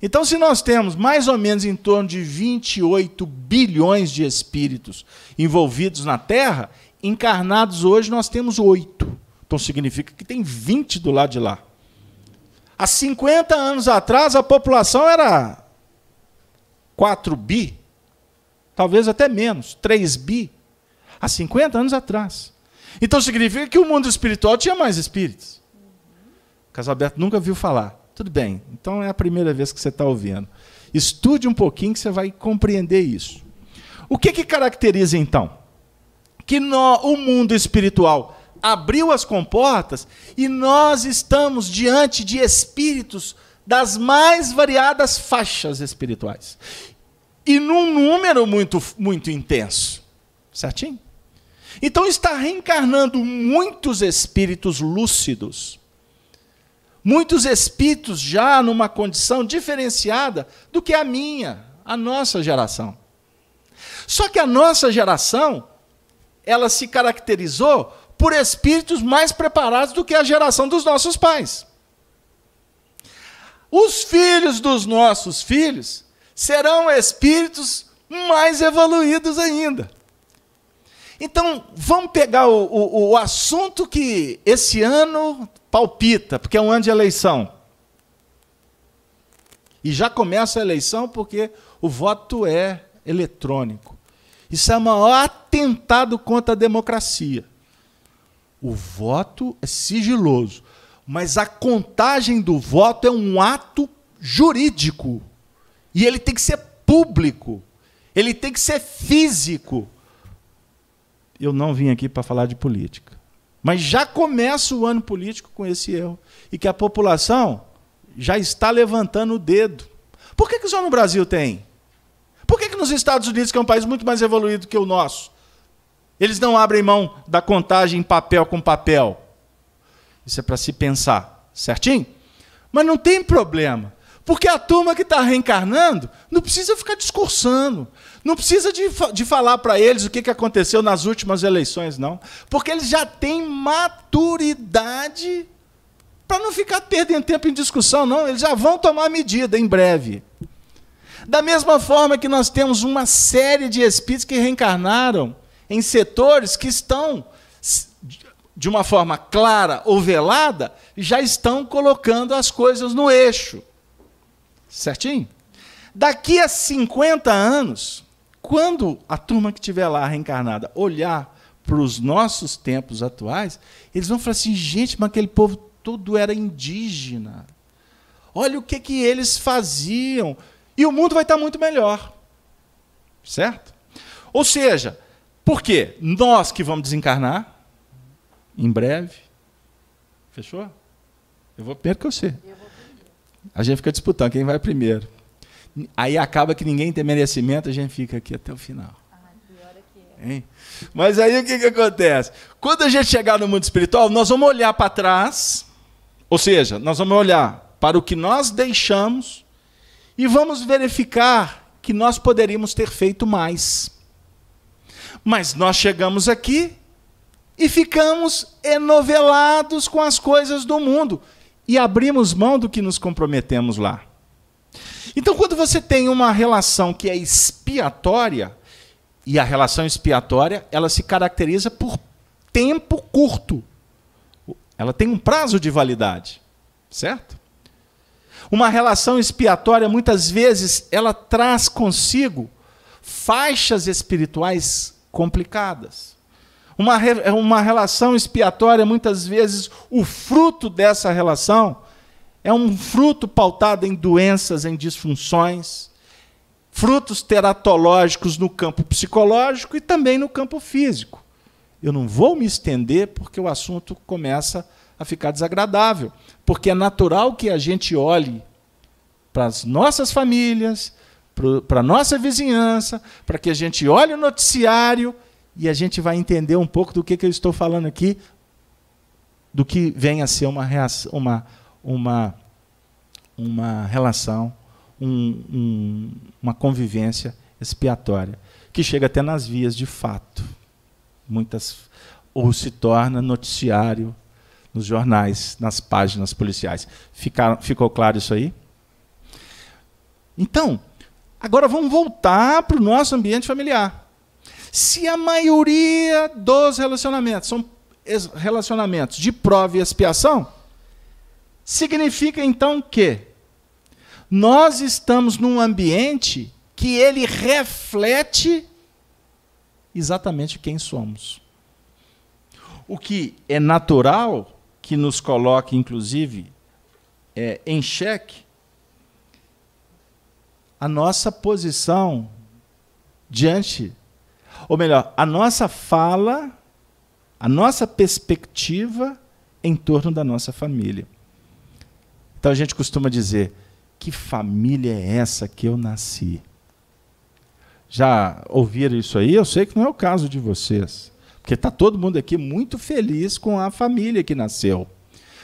Então, se nós temos mais ou menos em torno de 28 bilhões de espíritos envolvidos na Terra, encarnados hoje nós temos oito. Então significa que tem 20 do lado de lá. Há 50 anos atrás, a população era 4 bi, talvez até menos, 3 bi. Há 50 anos atrás. Então significa que o mundo espiritual tinha mais espíritos. Casalberto nunca viu falar. Tudo bem, então é a primeira vez que você está ouvindo. Estude um pouquinho que você vai compreender isso. O que, que caracteriza então? Que no, o mundo espiritual abriu as comportas e nós estamos diante de espíritos das mais variadas faixas espirituais. E num número muito, muito intenso. Certinho? Então está reencarnando muitos espíritos lúcidos. Muitos espíritos já numa condição diferenciada do que a minha, a nossa geração. Só que a nossa geração, ela se caracterizou por espíritos mais preparados do que a geração dos nossos pais. Os filhos dos nossos filhos serão espíritos mais evoluídos ainda. Então, vamos pegar o, o, o, assunto que esse ano palpita, porque é um ano de eleição. E já começa a eleição porque o voto é eletrônico. Isso é o maior atentado contra a democracia. O voto é sigiloso, mas a contagem do voto é um ato jurídico. E ele tem que ser público. Ele tem que ser físico. Eu não vim aqui para falar de política. Mas já começa o ano político com esse erro. E que a população já está levantando o dedo. Por que, que só no Brasil tem? Por que, que nos Estados Unidos, que é um país muito mais evoluído que o nosso, eles não abrem mão da contagem papel com papel. Isso é para se pensar, certinho? Mas não tem problema. Porque a turma que está reencarnando não precisa ficar discursando, não precisa de, de falar para eles o que, que aconteceu nas últimas eleições, não. Porque eles já têm maturidade para não ficar perdendo tempo em discussão, não. Eles já vão tomar medida em breve. Da mesma forma que nós temos uma série de espíritos que reencarnaram em setores que estão, de uma forma clara ou velada, já estão colocando as coisas no eixo. Certinho? Daqui a 50 anos, quando a turma que estiver lá reencarnada olhar para os nossos tempos atuais, eles vão falar assim: gente, mas aquele povo todo era indígena. Olha o que, que eles faziam. E o mundo vai estar muito melhor. Certo? Ou seja, por quê? Nós que vamos desencarnar em breve. Fechou? Eu vou primeiro que você. A gente fica disputando quem vai primeiro. Aí acaba que ninguém tem merecimento, a gente fica aqui até o final. É. Hein? Mas aí o que, que acontece? Quando a gente chegar no mundo espiritual, nós vamos olhar para trás, ou seja, nós vamos olhar para o que nós deixamos e vamos verificar que nós poderíamos ter feito mais. Mas nós chegamos aqui e ficamos enovelados com as coisas do mundo e abrimos mão do que nos comprometemos lá. Então, quando você tem uma relação que é expiatória, e a relação expiatória, ela se caracteriza por tempo curto. Ela tem um prazo de validade, certo? Uma relação expiatória, muitas vezes, ela traz consigo faixas espirituais complicadas. Uma, uma relação expiatória, muitas vezes, o fruto dessa relação é um fruto pautado em doenças, em disfunções, frutos teratológicos no campo psicológico e também no campo físico. Eu não vou me estender porque o assunto começa a ficar desagradável, porque é natural que a gente olhe para as nossas famílias, para a nossa vizinhança, para que a gente olhe o noticiário e a gente vai entender um pouco do que, que eu estou falando aqui, do que vem a ser uma, reação, uma, uma, uma relação, um, um, uma convivência expiatória, que chega até nas vias de fato. Muitas ou se torna noticiário nos jornais, nas páginas policiais. Ficaram, ficou claro isso aí? Então, agora vamos voltar para o nosso ambiente familiar. Se a maioria dos relacionamentos são relacionamentos de prova e expiação, significa então que nós estamos num ambiente que ele reflete exatamente quem somos. O que é natural que nos coloque, inclusive, é, em xeque a nossa posição diante, ou melhor, a nossa fala, a nossa perspectiva em torno da nossa família. Então a gente costuma dizer: que família é essa que eu nasci? Já ouviram isso aí? Eu sei que não é o caso de vocês. Porque está todo mundo aqui muito feliz com a família que nasceu.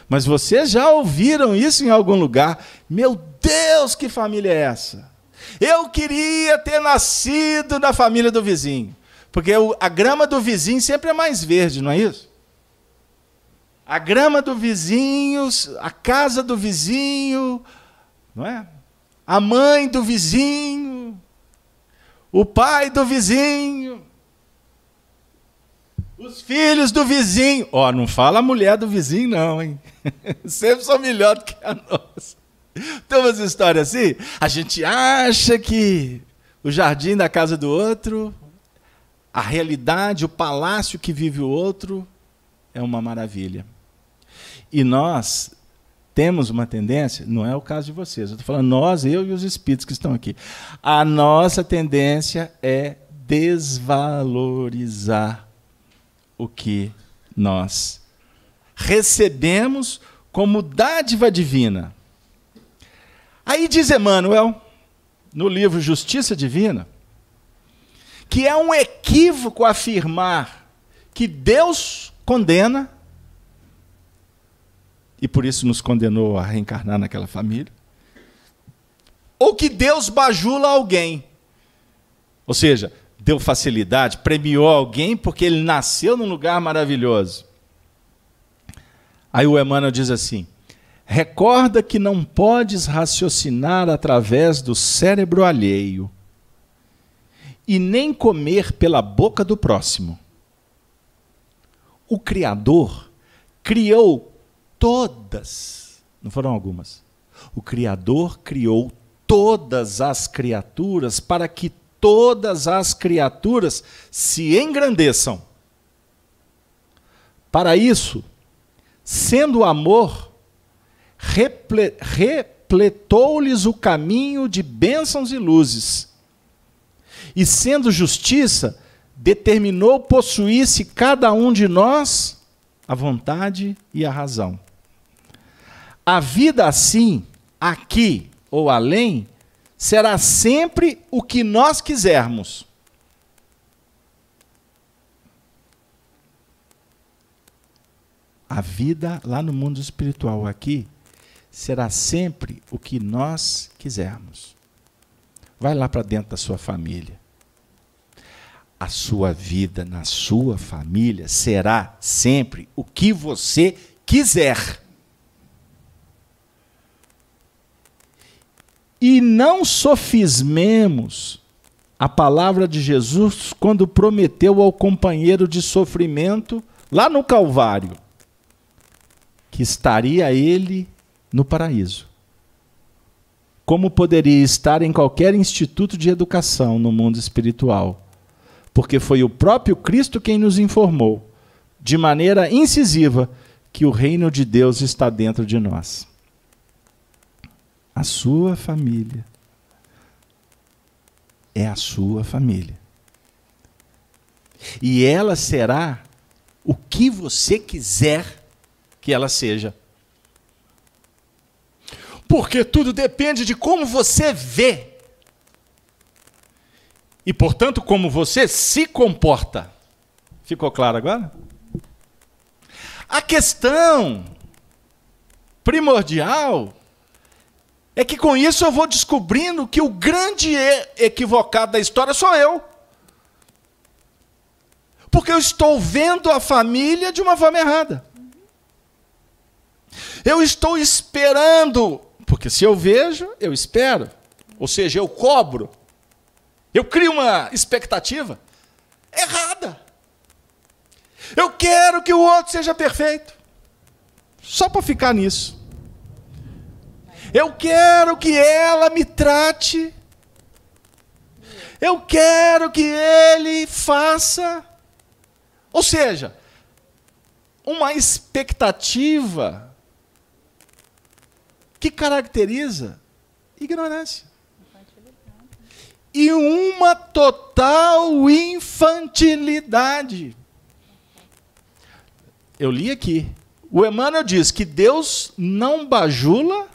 Mas vocês já ouviram isso em algum lugar? Meu Deus, que família é essa? Eu queria ter nascido na família do vizinho. Porque a grama do vizinho sempre é mais verde, não é isso? A grama do vizinho, a casa do vizinho, não é? A mãe do vizinho, o pai do vizinho, os filhos do vizinho. Ó, oh, não fala a mulher do vizinho, não, hein? [LAUGHS] Sempre são melhor do que a nossa. Tem umas histórias assim. A gente acha que o jardim da casa do outro, a realidade, o palácio que vive o outro, é uma maravilha. E nós temos uma tendência, não é o caso de vocês, eu estou falando nós, eu e os espíritos que estão aqui. A nossa tendência é desvalorizar o que nós recebemos como dádiva divina. Aí diz Emmanuel, no livro Justiça Divina, que é um equívoco afirmar que Deus condena e por isso nos condenou a reencarnar naquela família. Ou que Deus bajula alguém. Ou seja, deu facilidade, premiou alguém porque ele nasceu num lugar maravilhoso. Aí o Emmanuel diz assim: recorda que não podes raciocinar através do cérebro alheio e nem comer pela boca do próximo. O Criador criou todas, não foram algumas. O Criador criou todas as criaturas para que todas as criaturas se engrandeçam. Para isso, sendo amor, reple, repletou-lhes o caminho de bênçãos e luzes. E sendo justiça, determinou possuir-se cada um de nós a vontade e a razão. A vida assim, aqui ou além, será sempre o que nós quisermos. A vida lá no mundo espiritual aqui será sempre o que nós quisermos. Vai lá para dentro da sua família. A sua vida na sua família será sempre o que você quiser. E não sofismemos a palavra de Jesus quando prometeu ao companheiro de sofrimento, lá no Calvário, que estaria ele no paraíso. Como poderia estar em qualquer instituto de educação no mundo espiritual, porque foi o próprio Cristo quem nos informou, de maneira incisiva, que o reino de Deus está dentro de nós. A sua família é a sua família. E ela será o que você quiser que ela seja. Porque tudo depende de como você vê. E, portanto, como você se comporta. Ficou claro agora? A questão primordial é que com isso eu vou descobrindo que o grande equivocado da história sou eu. Porque eu estou vendo a família de uma forma errada. Eu estou esperando, porque se eu vejo, eu espero. Ou seja, eu cobro. Eu crio uma expectativa errada. Eu quero que o outro seja perfeito. Só para ficar nisso. Eu quero que ela me trate. Eu quero que ele faça. Ou seja, uma expectativa que caracteriza ignorância. E uma total infantilidade. Eu li aqui. O Emmanuel diz que Deus não bajula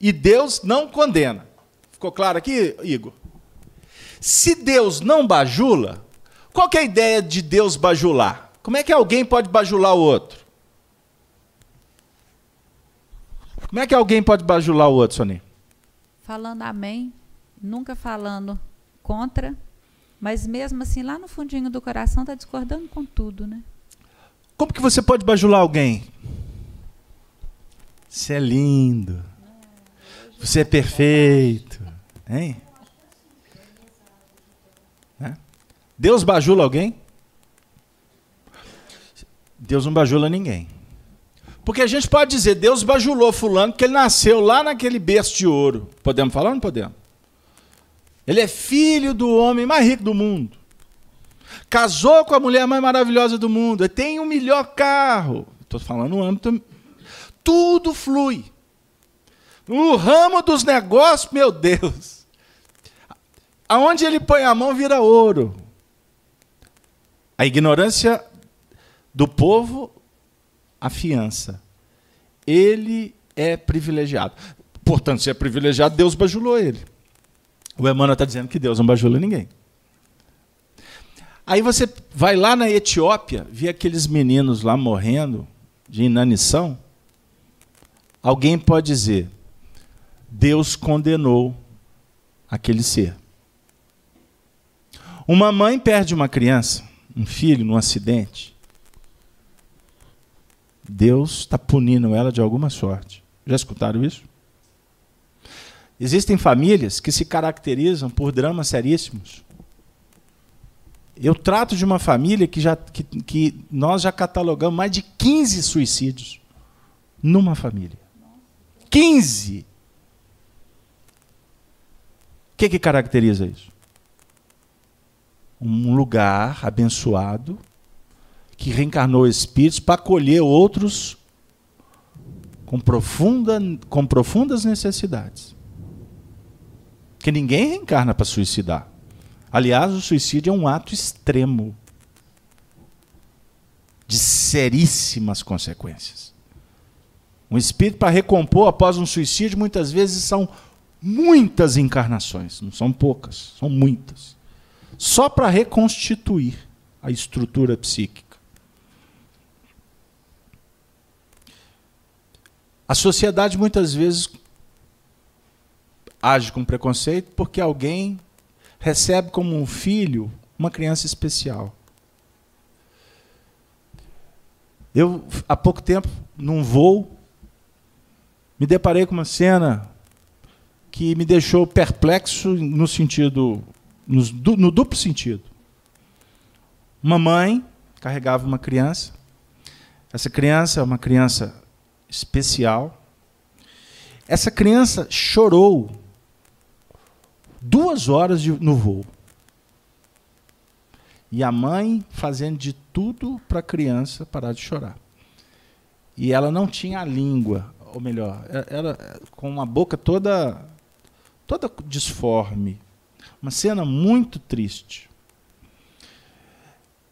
e Deus não condena. Ficou claro aqui, Igor? Se Deus não bajula, qual é a ideia de Deus bajular? Como é que alguém pode bajular o outro? Como é que alguém pode bajular o outro, Sonia? Falando amém, nunca falando contra, mas mesmo assim lá no fundinho do coração está discordando com tudo, né? Como que você pode bajular alguém? Você é lindo. Você é perfeito. Hein? Né? Deus bajula alguém? Deus não bajula ninguém. Porque a gente pode dizer, Deus bajulou fulano porque ele nasceu lá naquele berço de ouro. Podemos falar ou não podemos? Ele é filho do homem mais rico do mundo casou com a mulher mais maravilhosa do mundo, tem o melhor carro. Estou falando no âmbito. Tudo flui. No ramo dos negócios, meu Deus. Aonde ele põe a mão vira ouro. A ignorância do povo afiança. Ele é privilegiado. Portanto, se é privilegiado, Deus bajulou ele. O Emmanuel está dizendo que Deus não bajula ninguém. Aí você vai lá na Etiópia, vê aqueles meninos lá morrendo de inanição. Alguém pode dizer: Deus condenou aquele ser. Uma mãe perde uma criança, um filho, num acidente. Deus está punindo ela de alguma sorte. Já escutaram isso? Existem famílias que se caracterizam por dramas seríssimos. Eu trato de uma família que, já, que, que nós já catalogamos mais de 15 suicídios numa família. 15! O que, que caracteriza isso? Um lugar abençoado que reencarnou espíritos para acolher outros com, profunda, com profundas necessidades. Que ninguém reencarna para suicidar. Aliás, o suicídio é um ato extremo de seríssimas consequências. Um espírito para recompor após um suicídio muitas vezes são muitas encarnações, não são poucas, são muitas. Só para reconstituir a estrutura psíquica. A sociedade muitas vezes age com preconceito porque alguém recebe como um filho uma criança especial. Eu, há pouco tempo, num voo, me deparei com uma cena que me deixou perplexo no sentido, no, no duplo sentido. Uma mãe carregava uma criança. Essa criança é uma criança especial. Essa criança chorou duas horas de, no voo. E a mãe fazendo de tudo para a criança parar de chorar. E ela não tinha a língua, ou melhor, ela com uma boca toda toda disforme. Uma cena muito triste.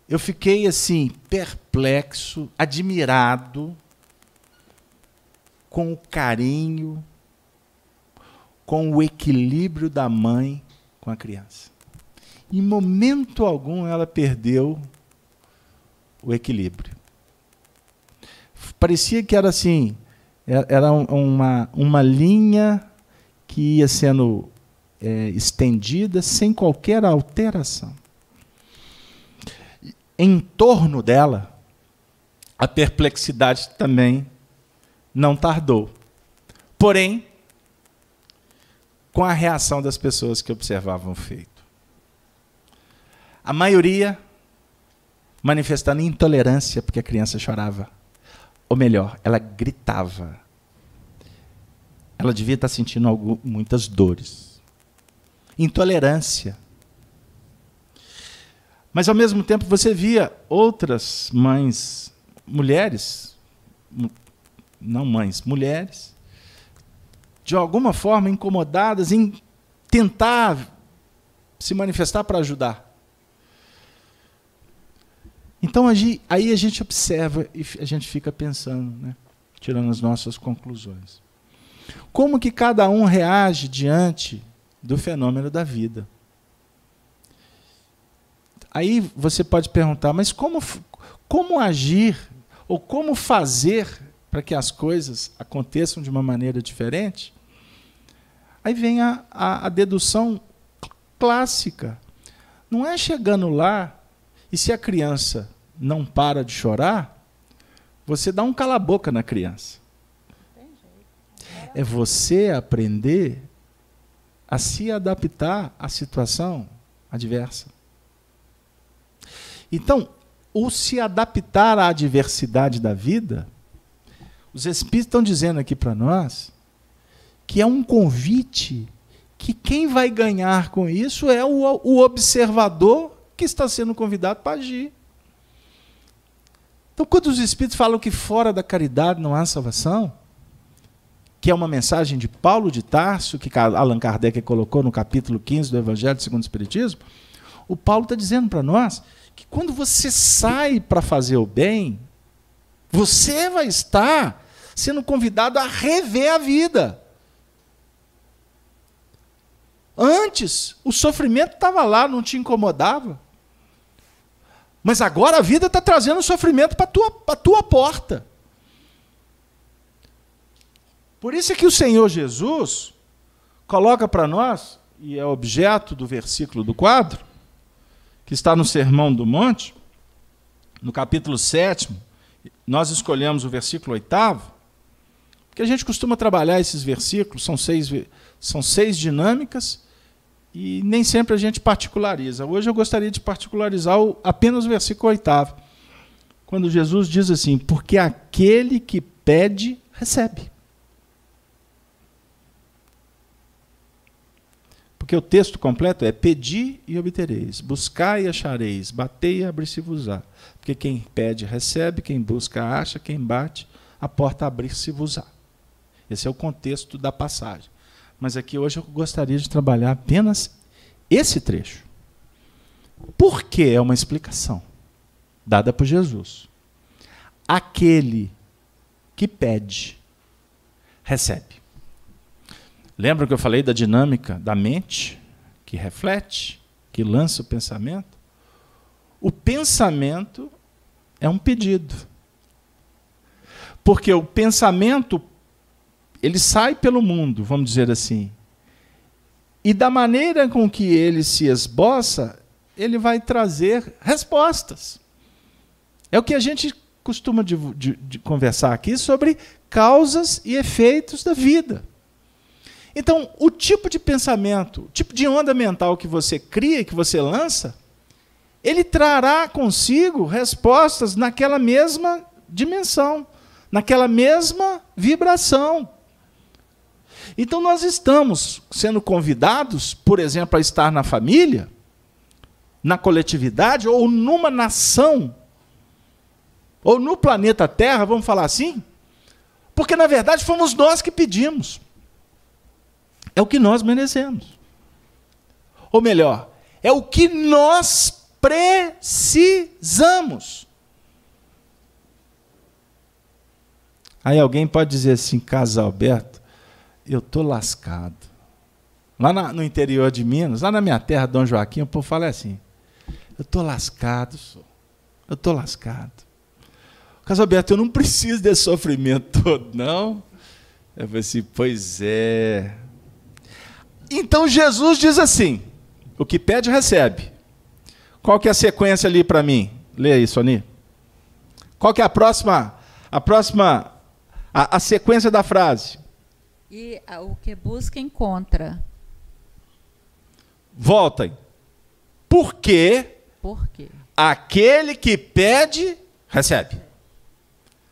Eu fiquei assim, perplexo, admirado com o carinho, com o equilíbrio da mãe com a criança. Em momento algum ela perdeu o equilíbrio. Parecia que era assim, é, era uma, uma linha que ia sendo é, estendida sem qualquer alteração. Em torno dela, a perplexidade também não tardou. Porém, com a reação das pessoas que observavam o feito. A maioria manifestando intolerância porque a criança chorava. Ou melhor, ela gritava. Ela devia estar sentindo muitas dores. Intolerância. Mas ao mesmo tempo você via outras mães, mulheres, não mães, mulheres, de alguma forma incomodadas em tentar se manifestar para ajudar. Então aí a gente observa e a gente fica pensando, né? tirando as nossas conclusões. Como que cada um reage diante do fenômeno da vida? Aí você pode perguntar, mas como, como agir ou como fazer para que as coisas aconteçam de uma maneira diferente? Aí vem a, a, a dedução clássica. Não é chegando lá e se a criança não para de chorar, você dá um cala-boca na criança. É você aprender a se adaptar à situação adversa. Então, o se adaptar à adversidade da vida, os Espíritos estão dizendo aqui para nós que é um convite que quem vai ganhar com isso é o, o observador que está sendo convidado para agir. Então, quando os Espíritos falam que fora da caridade não há salvação, que é uma mensagem de Paulo de Tarso, que Allan Kardec colocou no capítulo 15 do Evangelho segundo o Espiritismo, o Paulo está dizendo para nós que quando você sai para fazer o bem, você vai estar sendo convidado a rever a vida. Antes, o sofrimento estava lá, não te incomodava. Mas agora a vida está trazendo sofrimento para a tua, tua porta. Por isso é que o Senhor Jesus coloca para nós, e é objeto do versículo do quadro, que está no Sermão do Monte, no capítulo 7, nós escolhemos o versículo 8, porque a gente costuma trabalhar esses versículos, são seis, são seis dinâmicas, e nem sempre a gente particulariza. Hoje eu gostaria de particularizar o, apenas o versículo oitavo, quando Jesus diz assim: Porque aquele que pede, recebe. Porque o texto completo é: Pedi e obtereis, buscai e achareis, batei e abrir-se-vos-á. Porque quem pede, recebe, quem busca, acha, quem bate, a porta abrir-se-vos-á. Esse é o contexto da passagem. Mas aqui hoje eu gostaria de trabalhar apenas esse trecho. Por que é uma explicação dada por Jesus? Aquele que pede, recebe. Lembra que eu falei da dinâmica da mente, que reflete, que lança o pensamento? O pensamento é um pedido. Porque o pensamento ele sai pelo mundo, vamos dizer assim. E da maneira com que ele se esboça, ele vai trazer respostas. É o que a gente costuma de, de, de conversar aqui sobre causas e efeitos da vida. Então, o tipo de pensamento, o tipo de onda mental que você cria, que você lança, ele trará consigo respostas naquela mesma dimensão, naquela mesma vibração. Então nós estamos sendo convidados, por exemplo, a estar na família, na coletividade ou numa nação, ou no planeta Terra, vamos falar assim, porque na verdade fomos nós que pedimos. É o que nós merecemos. Ou melhor, é o que nós precisamos. Aí alguém pode dizer assim, Casa Alberto, eu estou lascado. Lá na, no interior de Minas, lá na minha terra, Dom Joaquim, o povo fala assim, eu estou lascado, sou. eu estou lascado. Casa Alberto, eu não preciso desse sofrimento [LAUGHS] todo, não. Eu falei assim, pois é. Então Jesus diz assim, o que pede, recebe. Qual que é a sequência ali para mim? Leia isso, Ani. Qual que é a próxima, a próxima a, a sequência da frase. E o que busca, encontra. Voltem. Por quê? Por quê? Aquele que pede, recebe.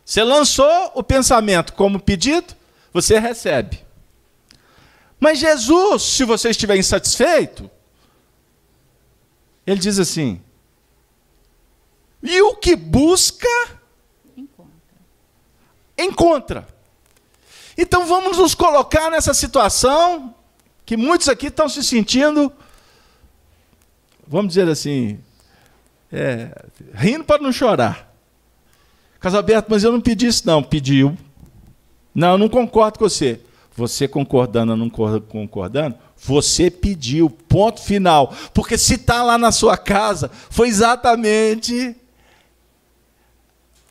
Você lançou o pensamento como pedido, você recebe. Mas Jesus, se você estiver insatisfeito, ele diz assim: e o que busca, encontra. Então vamos nos colocar nessa situação que muitos aqui estão se sentindo, vamos dizer assim, é, rindo para não chorar. Casalberto, mas eu não pedi isso, não. Pediu. Não, eu não concordo com você. Você concordando ou não concordando, você pediu, ponto final. Porque se está lá na sua casa, foi exatamente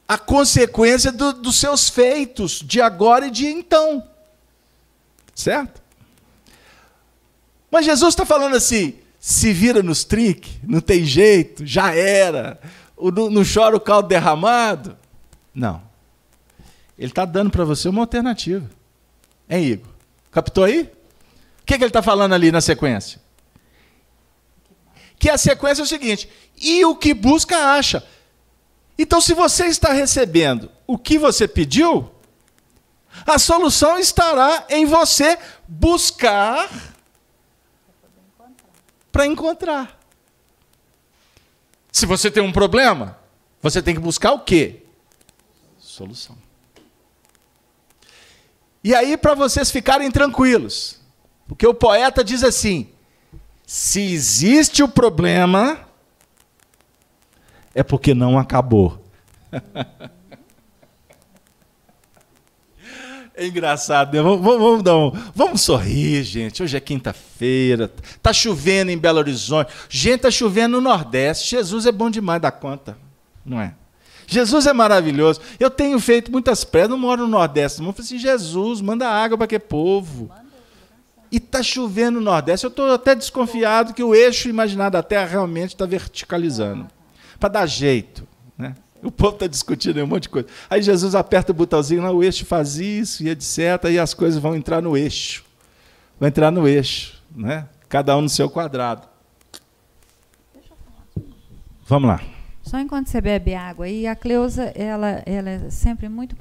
a consequência do, dos seus feitos de agora e de então. Certo? Mas Jesus está falando assim: se vira nos trinques, não tem jeito, já era, não, chora o caldo derramado. Não. Ele está dando para você uma alternativa. Hein, Igor? Captou aí? O que, que ele está falando ali na sequência? Que a sequência é o seguinte: e o que busca, acha. Então, se você está recebendo o que você pediu, a solução estará em você buscar para encontrar. Se você tem um problema, você tem que buscar o quê? Solução. E aí, para vocês ficarem tranquilos, porque o poeta diz assim: se existe o problema, é porque não acabou. É engraçado, né? vamos, vamos, dar um, vamos sorrir, gente. Hoje é quinta-feira, tá chovendo em Belo Horizonte. Gente, tá chovendo no Nordeste. Jesus é bom demais da conta, não é? Jesus é maravilhoso. Eu tenho feito muitas pressas, não moro no Nordeste. Eu falei assim, Jesus, manda água para que povo. E está chovendo no Nordeste. Eu estou até desconfiado que o eixo imaginado da Terra realmente está verticalizando para dar jeito. Né? O povo está discutindo um monte de coisa. Aí Jesus aperta o botãozinho, não, o eixo faz isso e etc. E as coisas vão entrar no eixo. Vão entrar no eixo. Né? Cada um no seu quadrado. Vamos lá. Só enquanto você bebe água. E a Cleusa, ela, ela é sempre muito.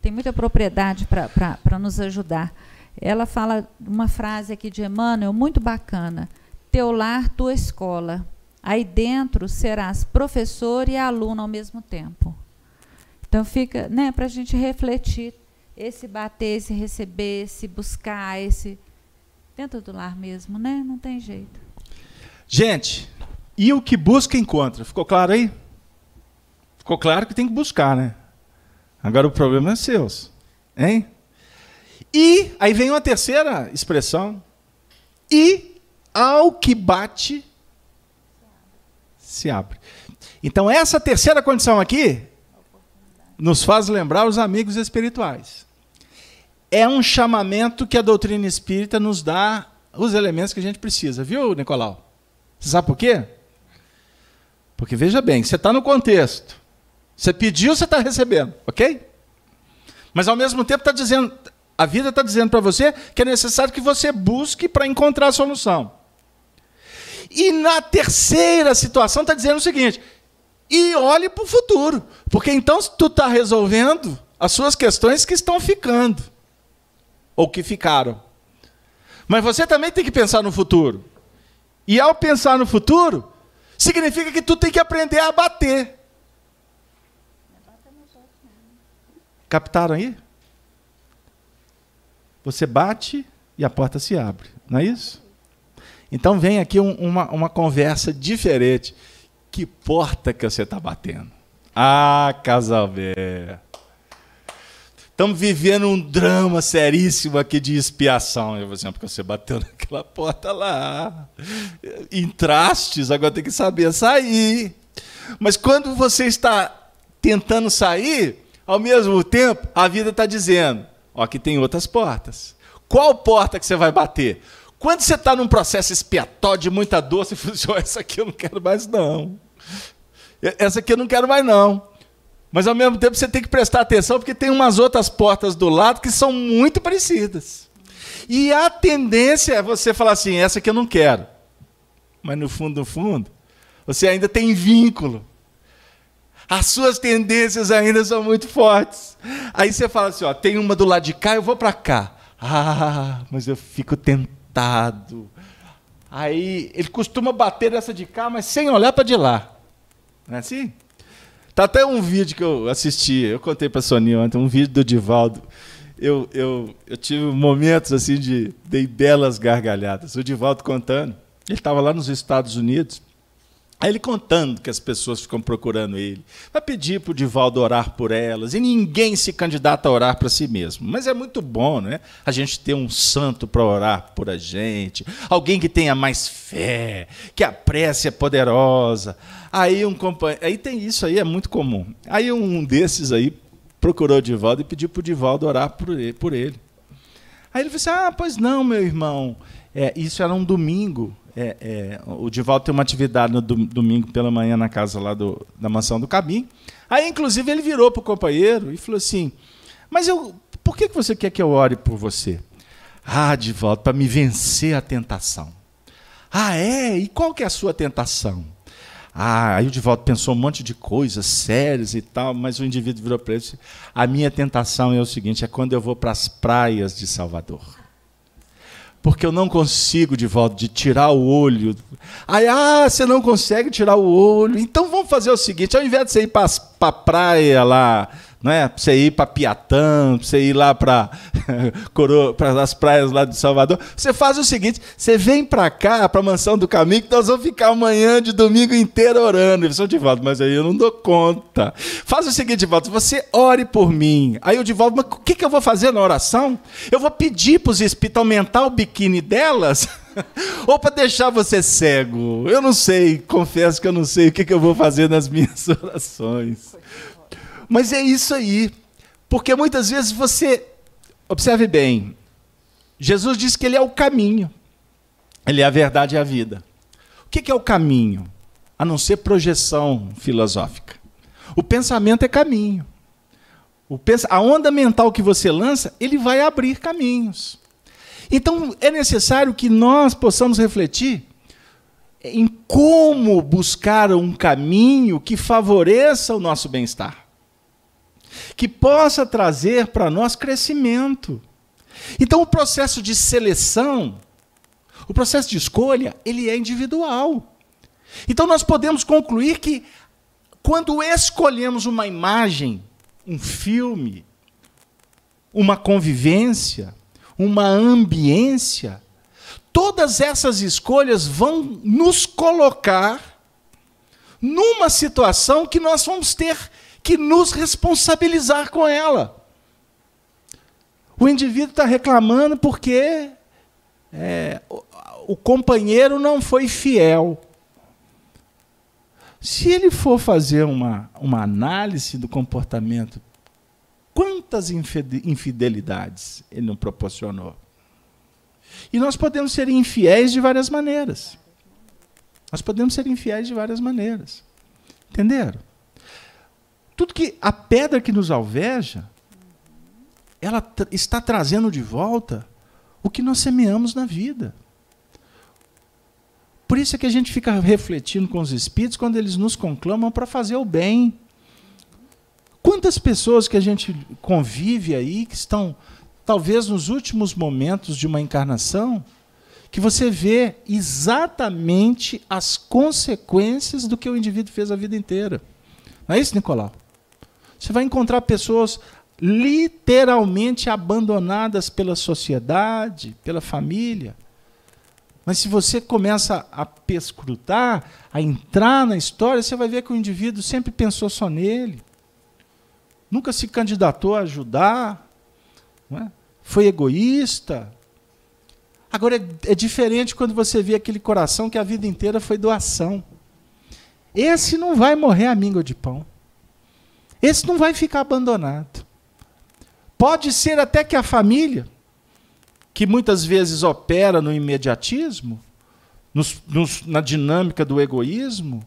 tem muita propriedade para nos ajudar. Ela fala uma frase aqui de Emmanuel muito bacana. Teu lar, tua escola. Aí dentro serás professor e aluno ao mesmo tempo. Então fica, né, para a gente refletir esse bater, esse receber, esse buscar, esse dentro do lar mesmo, né? Não tem jeito. Gente, e o que busca encontra. Ficou claro aí? Ficou claro que tem que buscar, né? Agora o problema é seu, hein? E aí vem uma terceira expressão. E ao que bate se abre. Então, essa terceira condição aqui nos faz lembrar os amigos espirituais. É um chamamento que a doutrina espírita nos dá os elementos que a gente precisa, viu, Nicolau? Você sabe por quê? Porque veja bem, você está no contexto. Você pediu, você está recebendo, ok? Mas ao mesmo tempo está dizendo, a vida está dizendo para você que é necessário que você busque para encontrar a solução. E na terceira situação está dizendo o seguinte: e olhe para o futuro, porque então tu está resolvendo as suas questões que estão ficando, ou que ficaram. Mas você também tem que pensar no futuro. E ao pensar no futuro, significa que tu tem que aprender a bater. Captaram aí? Você bate e a porta se abre, não é isso? Então vem aqui um, uma, uma conversa diferente. Que porta que você está batendo? Ah, Casalbé. Estamos vivendo um drama seríssimo aqui de expiação. Eu vou assim, porque você bateu [LAUGHS] naquela porta lá. Entrastes, agora tem que saber sair. Mas quando você está tentando sair, ao mesmo tempo, a vida está dizendo: ó, aqui tem outras portas. Qual porta que você vai bater? Quando você está num processo expiatório de muita dor, você fala assim: essa aqui eu não quero mais, não. Essa aqui eu não quero mais, não. Mas ao mesmo tempo você tem que prestar atenção, porque tem umas outras portas do lado que são muito parecidas. E a tendência é você falar assim: essa aqui eu não quero. Mas no fundo, no fundo, você ainda tem vínculo. As suas tendências ainda são muito fortes. Aí você fala assim: ó, tem uma do lado de cá, eu vou para cá. Ah, mas eu fico tentado. Aí ele costuma bater essa de cá, mas sem olhar para de lá. Não é assim? Tá até um vídeo que eu assisti, eu contei para a Soninha ontem, um vídeo do Divaldo. Eu, eu, eu tive momentos assim de dei belas gargalhadas. O Divaldo contando, ele estava lá nos Estados Unidos, Aí ele contando que as pessoas ficam procurando ele. Vai pedir para o Divaldo orar por elas. E ninguém se candidata a orar para si mesmo. Mas é muito bom, né? A gente ter um santo para orar por a gente. Alguém que tenha mais fé, que a prece é poderosa. Aí um companheiro. Aí tem isso aí, é muito comum. Aí um desses aí procurou o Divaldo e pediu para o Divaldo orar por ele. Aí ele falou assim: Ah, pois não, meu irmão. É, isso era um domingo. É, é, o Divaldo tem uma atividade no domingo pela manhã na casa lá do, da mansão do Cabim. Aí, inclusive, ele virou para o companheiro e falou assim: Mas eu, por que você quer que eu ore por você? Ah, Divaldo, para me vencer a tentação. Ah, é? E qual que é a sua tentação? Ah, aí o Divaldo pensou um monte de coisas sérias e tal, mas o indivíduo virou para ele e disse: A minha tentação é o seguinte: é quando eu vou para as praias de Salvador porque eu não consigo de volta de tirar o olho. Aí, ah, você não consegue tirar o olho. Então vamos fazer o seguinte: ao invés de você ir para a praia lá não é? Para você ir para Piatã, para você ir lá para [LAUGHS] para as praias lá de Salvador. Você faz o seguinte: você vem para cá, para mansão do caminho, que nós vamos ficar amanhã de domingo inteiro orando. Eu de volta, mas aí eu não dou conta. Faz o seguinte, Divaldo, você ore por mim. Aí o Divaldo, mas o que, que eu vou fazer na oração? Eu vou pedir para os espíritos aumentar o biquíni delas? [LAUGHS] Ou para deixar você cego? Eu não sei, confesso que eu não sei o que, que eu vou fazer nas minhas [LAUGHS] orações. Mas é isso aí. Porque muitas vezes você. Observe bem. Jesus diz que ele é o caminho. Ele é a verdade e a vida. O que é o caminho? A não ser projeção filosófica. O pensamento é caminho. A onda mental que você lança, ele vai abrir caminhos. Então é necessário que nós possamos refletir em como buscar um caminho que favoreça o nosso bem-estar que possa trazer para nós crescimento. Então, o processo de seleção, o processo de escolha, ele é individual. Então, nós podemos concluir que, quando escolhemos uma imagem, um filme, uma convivência, uma ambiência, todas essas escolhas vão nos colocar numa situação que nós vamos ter que nos responsabilizar com ela. O indivíduo está reclamando porque é, o, o companheiro não foi fiel. Se ele for fazer uma, uma análise do comportamento, quantas infidelidades ele não proporcionou? E nós podemos ser infiéis de várias maneiras. Nós podemos ser infiéis de várias maneiras. Entenderam? Tudo que a pedra que nos alveja, ela está trazendo de volta o que nós semeamos na vida. Por isso é que a gente fica refletindo com os espíritos quando eles nos conclamam para fazer o bem. Quantas pessoas que a gente convive aí que estão talvez nos últimos momentos de uma encarnação, que você vê exatamente as consequências do que o indivíduo fez a vida inteira. Não é isso, Nicolau? Você vai encontrar pessoas literalmente abandonadas pela sociedade, pela família. Mas se você começa a perscrutar, a entrar na história, você vai ver que o indivíduo sempre pensou só nele. Nunca se candidatou a ajudar. É? Foi egoísta. Agora é, é diferente quando você vê aquele coração que a vida inteira foi doação. Esse não vai morrer a míngua de pão. Esse não vai ficar abandonado. Pode ser até que a família, que muitas vezes opera no imediatismo, nos, nos, na dinâmica do egoísmo,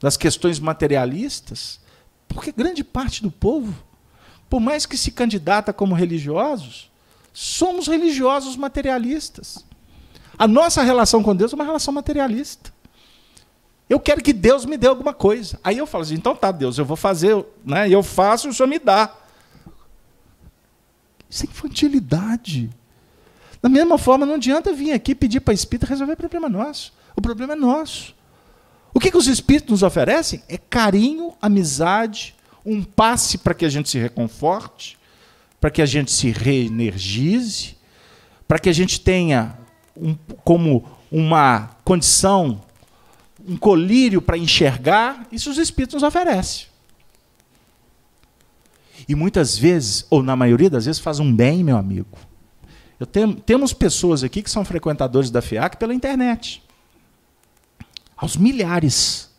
das questões materialistas, porque grande parte do povo, por mais que se candidata como religiosos, somos religiosos materialistas. A nossa relação com Deus é uma relação materialista. Eu quero que Deus me dê alguma coisa. Aí eu falo assim, então tá, Deus, eu vou fazer, né? eu faço e o Senhor me dá. Isso é infantilidade. Da mesma forma, não adianta vir aqui pedir para espírito resolver o problema nosso. O problema é nosso. O que, que os espíritos nos oferecem? É carinho, amizade, um passe para que a gente se reconforte, para que a gente se reenergize, para que a gente tenha um, como uma condição, um colírio para enxergar. Isso os espíritos nos oferecem. E muitas vezes, ou na maioria das vezes, faz um bem, meu amigo. Eu tenho, temos pessoas aqui que são frequentadores da FIAC pela internet. Aos milhares.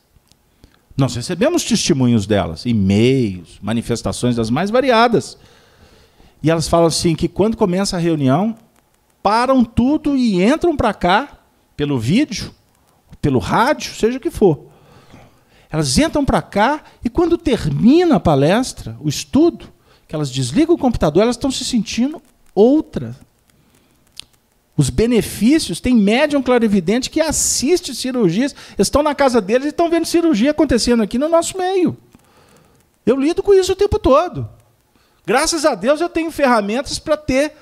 Nós recebemos testemunhos delas, e-mails, manifestações das mais variadas. E elas falam assim que quando começa a reunião, param tudo e entram para cá, pelo vídeo, pelo rádio, seja o que for. Elas entram para cá e quando termina a palestra, o estudo, que elas desligam o computador, elas estão se sentindo outra. Os benefícios, tem médium clarividente que assiste cirurgias, estão na casa deles e estão vendo cirurgia acontecendo aqui no nosso meio. Eu lido com isso o tempo todo. Graças a Deus eu tenho ferramentas para ter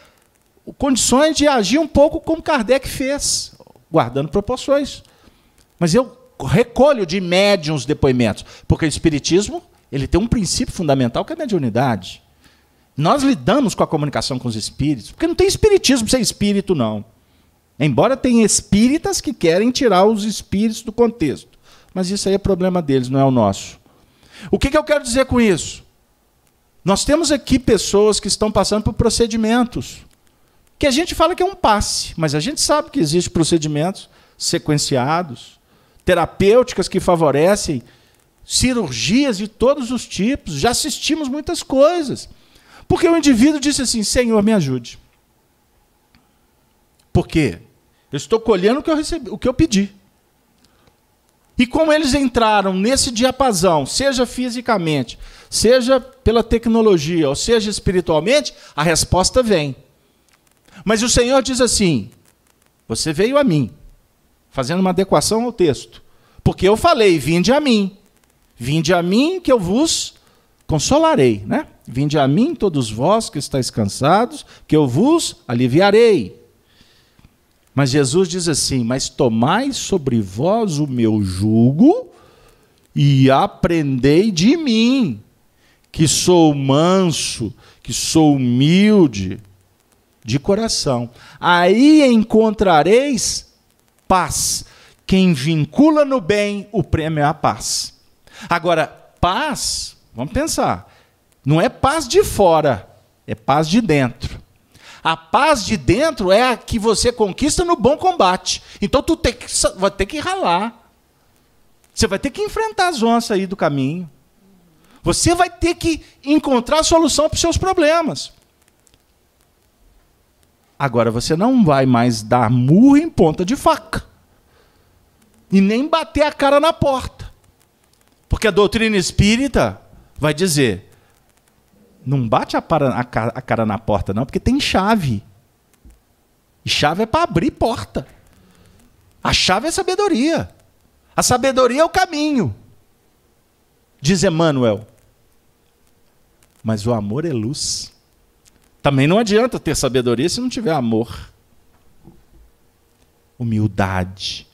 condições de agir um pouco como Kardec fez, guardando proporções. Mas eu recolho de médiums depoimentos, porque o espiritismo, ele tem um princípio fundamental que é a mediunidade. Nós lidamos com a comunicação com os espíritos, porque não tem espiritismo sem espírito não. Embora tenha espíritas que querem tirar os espíritos do contexto, mas isso aí é problema deles, não é o nosso. O que, que eu quero dizer com isso? Nós temos aqui pessoas que estão passando por procedimentos que a gente fala que é um passe, mas a gente sabe que existem procedimentos sequenciados, terapêuticas que favorecem cirurgias de todos os tipos. Já assistimos muitas coisas. Porque o indivíduo disse assim: Senhor, me ajude. Por quê? Eu estou colhendo o que eu, recebi, o que eu pedi. E como eles entraram nesse diapasão, seja fisicamente, seja pela tecnologia, ou seja espiritualmente, a resposta vem. Mas o Senhor diz assim: Você veio a mim, fazendo uma adequação ao texto. Porque eu falei: vinde a mim. Vinde a mim que eu vos consolarei, né? Vinde a mim todos vós que estáis cansados, que eu vos aliviarei. Mas Jesus diz assim: Mas tomai sobre vós o meu jugo e aprendei de mim, que sou manso, que sou humilde de coração. Aí encontrareis paz. Quem vincula no bem, o prêmio é a paz. Agora, paz, vamos pensar, não é paz de fora, é paz de dentro. A paz de dentro é a que você conquista no bom combate. Então tu tem que, vai ter que ralar. Você vai ter que enfrentar as onças aí do caminho. Você vai ter que encontrar solução para os seus problemas. Agora você não vai mais dar murro em ponta de faca. E nem bater a cara na porta. Porque a doutrina espírita vai dizer: não bate a, para, a, cara, a cara na porta, não, porque tem chave. E chave é para abrir porta. A chave é sabedoria. A sabedoria é o caminho. Diz Emmanuel. Mas o amor é luz. Também não adianta ter sabedoria se não tiver amor. humildade,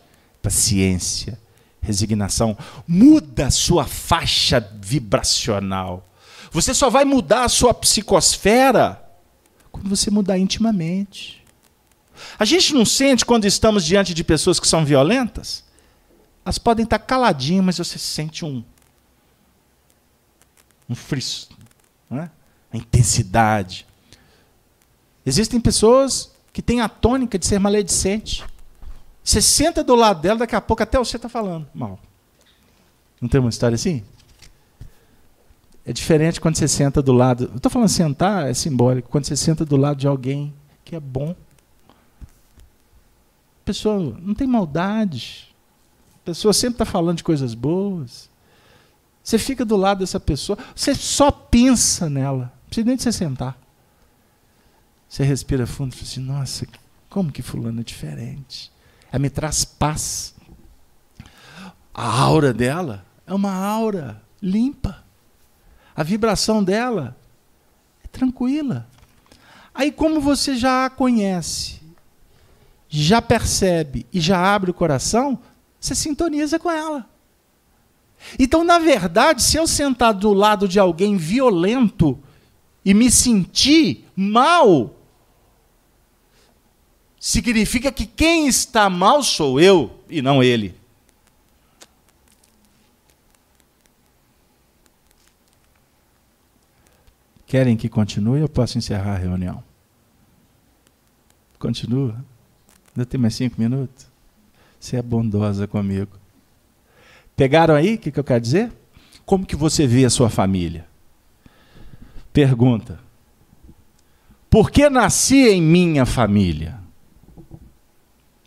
paciência, resignação. Muda a sua faixa vibracional. Você só vai mudar a sua psicosfera quando você mudar intimamente. A gente não sente quando estamos diante de pessoas que são violentas? Elas podem estar caladinhas, mas você sente um um friso, é? a intensidade. Existem pessoas que têm a tônica de ser maledicente. Você senta do lado dela, daqui a pouco até você está falando mal. Não tem uma história assim? É diferente quando você senta do lado. Eu estou falando sentar, é simbólico. Quando você senta do lado de alguém que é bom. A pessoa não tem maldade. A pessoa sempre está falando de coisas boas. Você fica do lado dessa pessoa, você só pensa nela. Não precisa nem de você sentar. Você respira fundo e fala assim: nossa, como que Fulano é diferente? Ela me traz paz. A aura dela é uma aura limpa. A vibração dela é tranquila. Aí, como você já a conhece, já percebe e já abre o coração, você sintoniza com ela. Então, na verdade, se eu sentar do lado de alguém violento e me sentir mal, significa que quem está mal sou eu e não ele. Querem que continue ou posso encerrar a reunião? Continua. Ainda tem mais cinco minutos? Você é bondosa comigo. Pegaram aí o que, que eu quero dizer? Como que você vê a sua família? Pergunta. Por que nasci em minha família?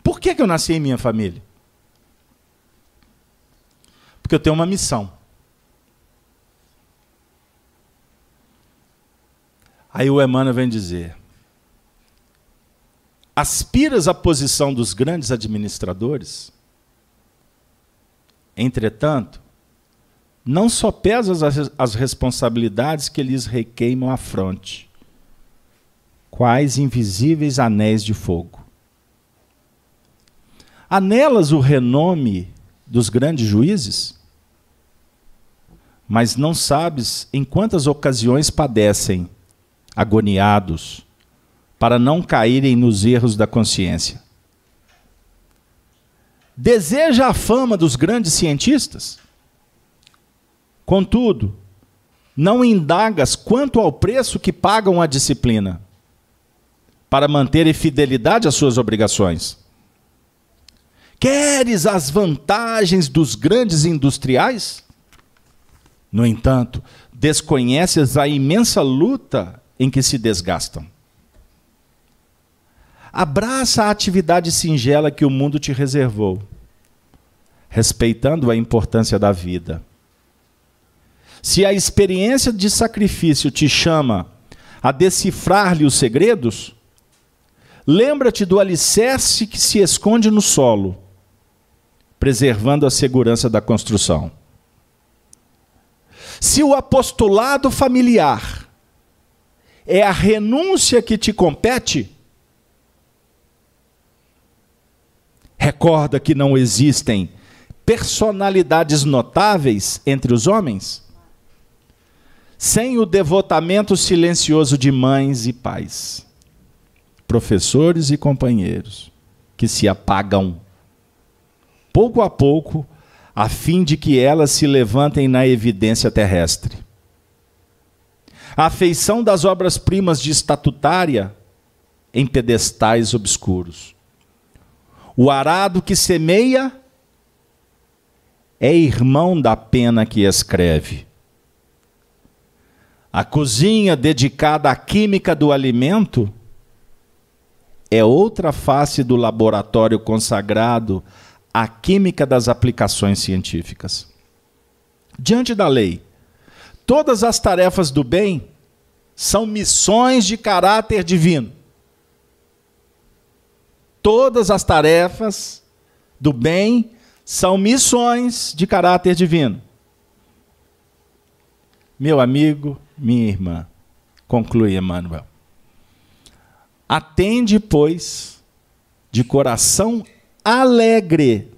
Por que, que eu nasci em minha família? Porque eu tenho uma missão. Aí o Emmanuel vem dizer: aspiras à posição dos grandes administradores? Entretanto, não só pesas as responsabilidades que lhes requeimam à fronte, quais invisíveis anéis de fogo. Anelas o renome dos grandes juízes? Mas não sabes em quantas ocasiões padecem, agoniados, para não caírem nos erros da consciência. Deseja a fama dos grandes cientistas? Contudo, não indagas quanto ao preço que pagam a disciplina para manterem fidelidade às suas obrigações. Queres as vantagens dos grandes industriais? No entanto, desconheces a imensa luta em que se desgastam. Abraça a atividade singela que o mundo te reservou, respeitando a importância da vida. Se a experiência de sacrifício te chama a decifrar-lhe os segredos, lembra-te do alicerce que se esconde no solo preservando a segurança da construção. Se o apostolado familiar é a renúncia que te compete, recorda que não existem personalidades notáveis entre os homens sem o devotamento silencioso de mães e pais, professores e companheiros que se apagam pouco a pouco, a fim de que elas se levantem na evidência terrestre. A afeição das obras-primas de estatutária em pedestais obscuros. O arado que semeia é irmão da pena que escreve. A cozinha dedicada à química do alimento é outra face do laboratório consagrado a química das aplicações científicas. Diante da lei, todas as tarefas do bem são missões de caráter divino. Todas as tarefas do bem são missões de caráter divino. Meu amigo, minha irmã, conclui Emmanuel. Atende, pois, de coração alegre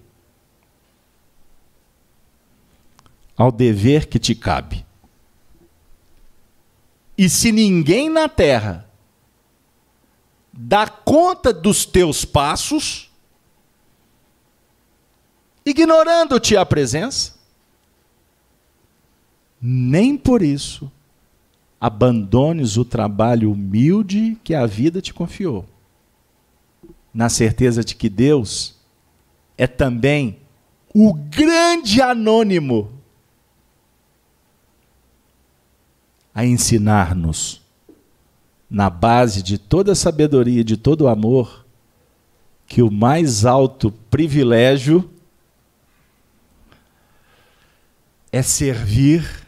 ao dever que te cabe. E se ninguém na terra dá conta dos teus passos, ignorando-te a presença, nem por isso abandones o trabalho humilde que a vida te confiou, na certeza de que Deus é também o grande anônimo a ensinar-nos, na base de toda a sabedoria e de todo o amor, que o mais alto privilégio é servir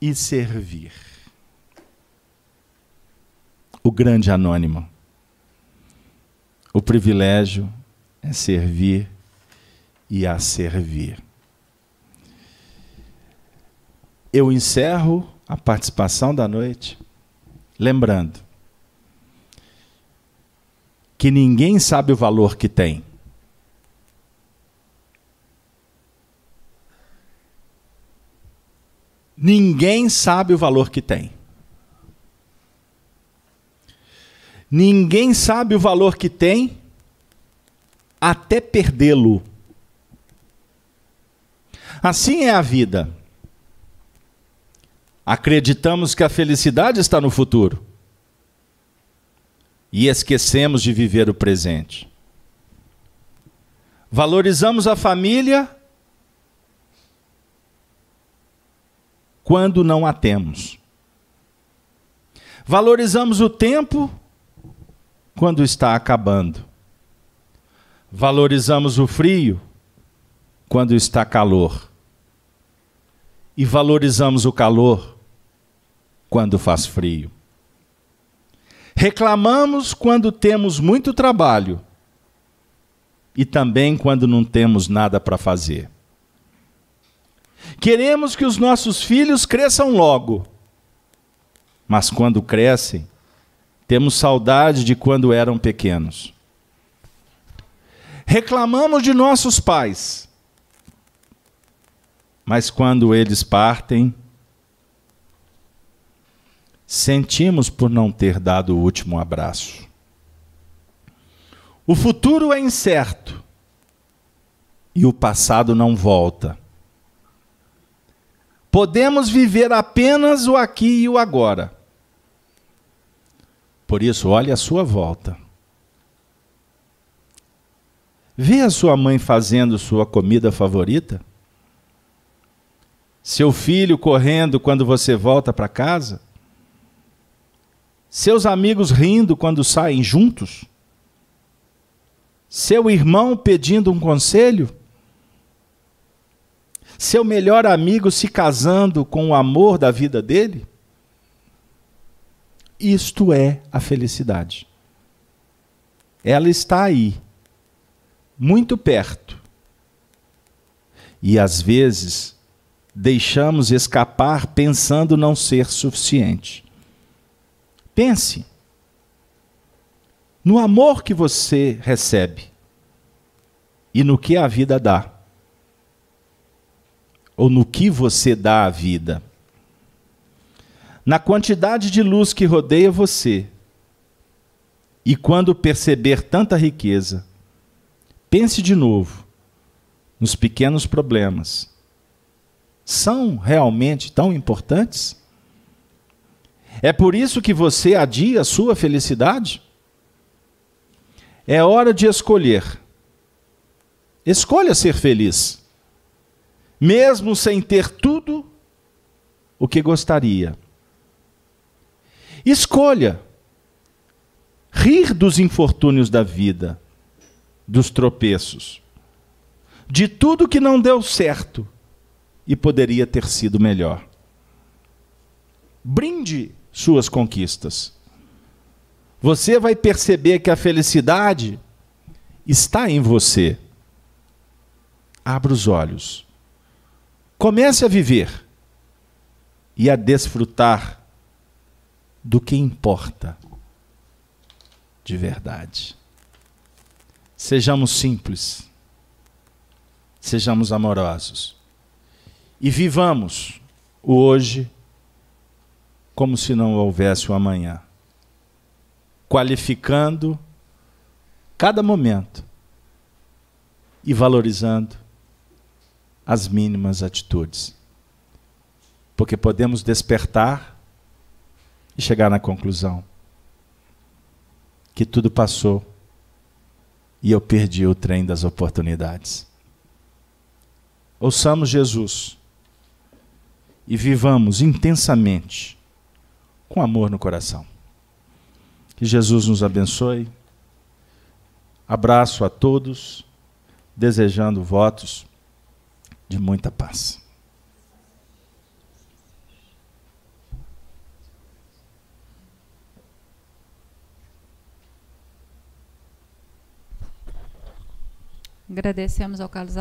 e servir. O grande anônimo. O privilégio é servir e a servir. Eu encerro a participação da noite lembrando que ninguém sabe o valor que tem. Ninguém sabe o valor que tem. Ninguém sabe o valor que tem até perdê-lo. Assim é a vida. Acreditamos que a felicidade está no futuro e esquecemos de viver o presente. Valorizamos a família quando não a temos. Valorizamos o tempo quando está acabando. Valorizamos o frio quando está calor. E valorizamos o calor quando faz frio. Reclamamos quando temos muito trabalho e também quando não temos nada para fazer. Queremos que os nossos filhos cresçam logo, mas quando crescem, temos saudade de quando eram pequenos. Reclamamos de nossos pais, mas quando eles partem, sentimos por não ter dado o último abraço. O futuro é incerto e o passado não volta. Podemos viver apenas o aqui e o agora. Por isso, olhe a sua volta. Vê a sua mãe fazendo sua comida favorita? Seu filho correndo quando você volta para casa? Seus amigos rindo quando saem juntos? Seu irmão pedindo um conselho? Seu melhor amigo se casando com o amor da vida dele? Isto é a felicidade. Ela está aí, muito perto. E às vezes deixamos escapar pensando não ser suficiente. Pense no amor que você recebe e no que a vida dá ou no que você dá à vida. Na quantidade de luz que rodeia você. E quando perceber tanta riqueza, pense de novo nos pequenos problemas. São realmente tão importantes? É por isso que você adia a sua felicidade? É hora de escolher. Escolha ser feliz mesmo sem ter tudo o que gostaria. Escolha rir dos infortúnios da vida, dos tropeços, de tudo que não deu certo e poderia ter sido melhor. Brinde suas conquistas. Você vai perceber que a felicidade está em você. Abra os olhos. Comece a viver e a desfrutar do que importa de verdade. Sejamos simples. Sejamos amorosos. E vivamos o hoje como se não houvesse o amanhã. Qualificando cada momento e valorizando as mínimas atitudes. Porque podemos despertar e chegar na conclusão que tudo passou e eu perdi o trem das oportunidades. Ouçamos Jesus e vivamos intensamente com amor no coração. Que Jesus nos abençoe. Abraço a todos, desejando votos de muita paz. Agradecemos ao Carlos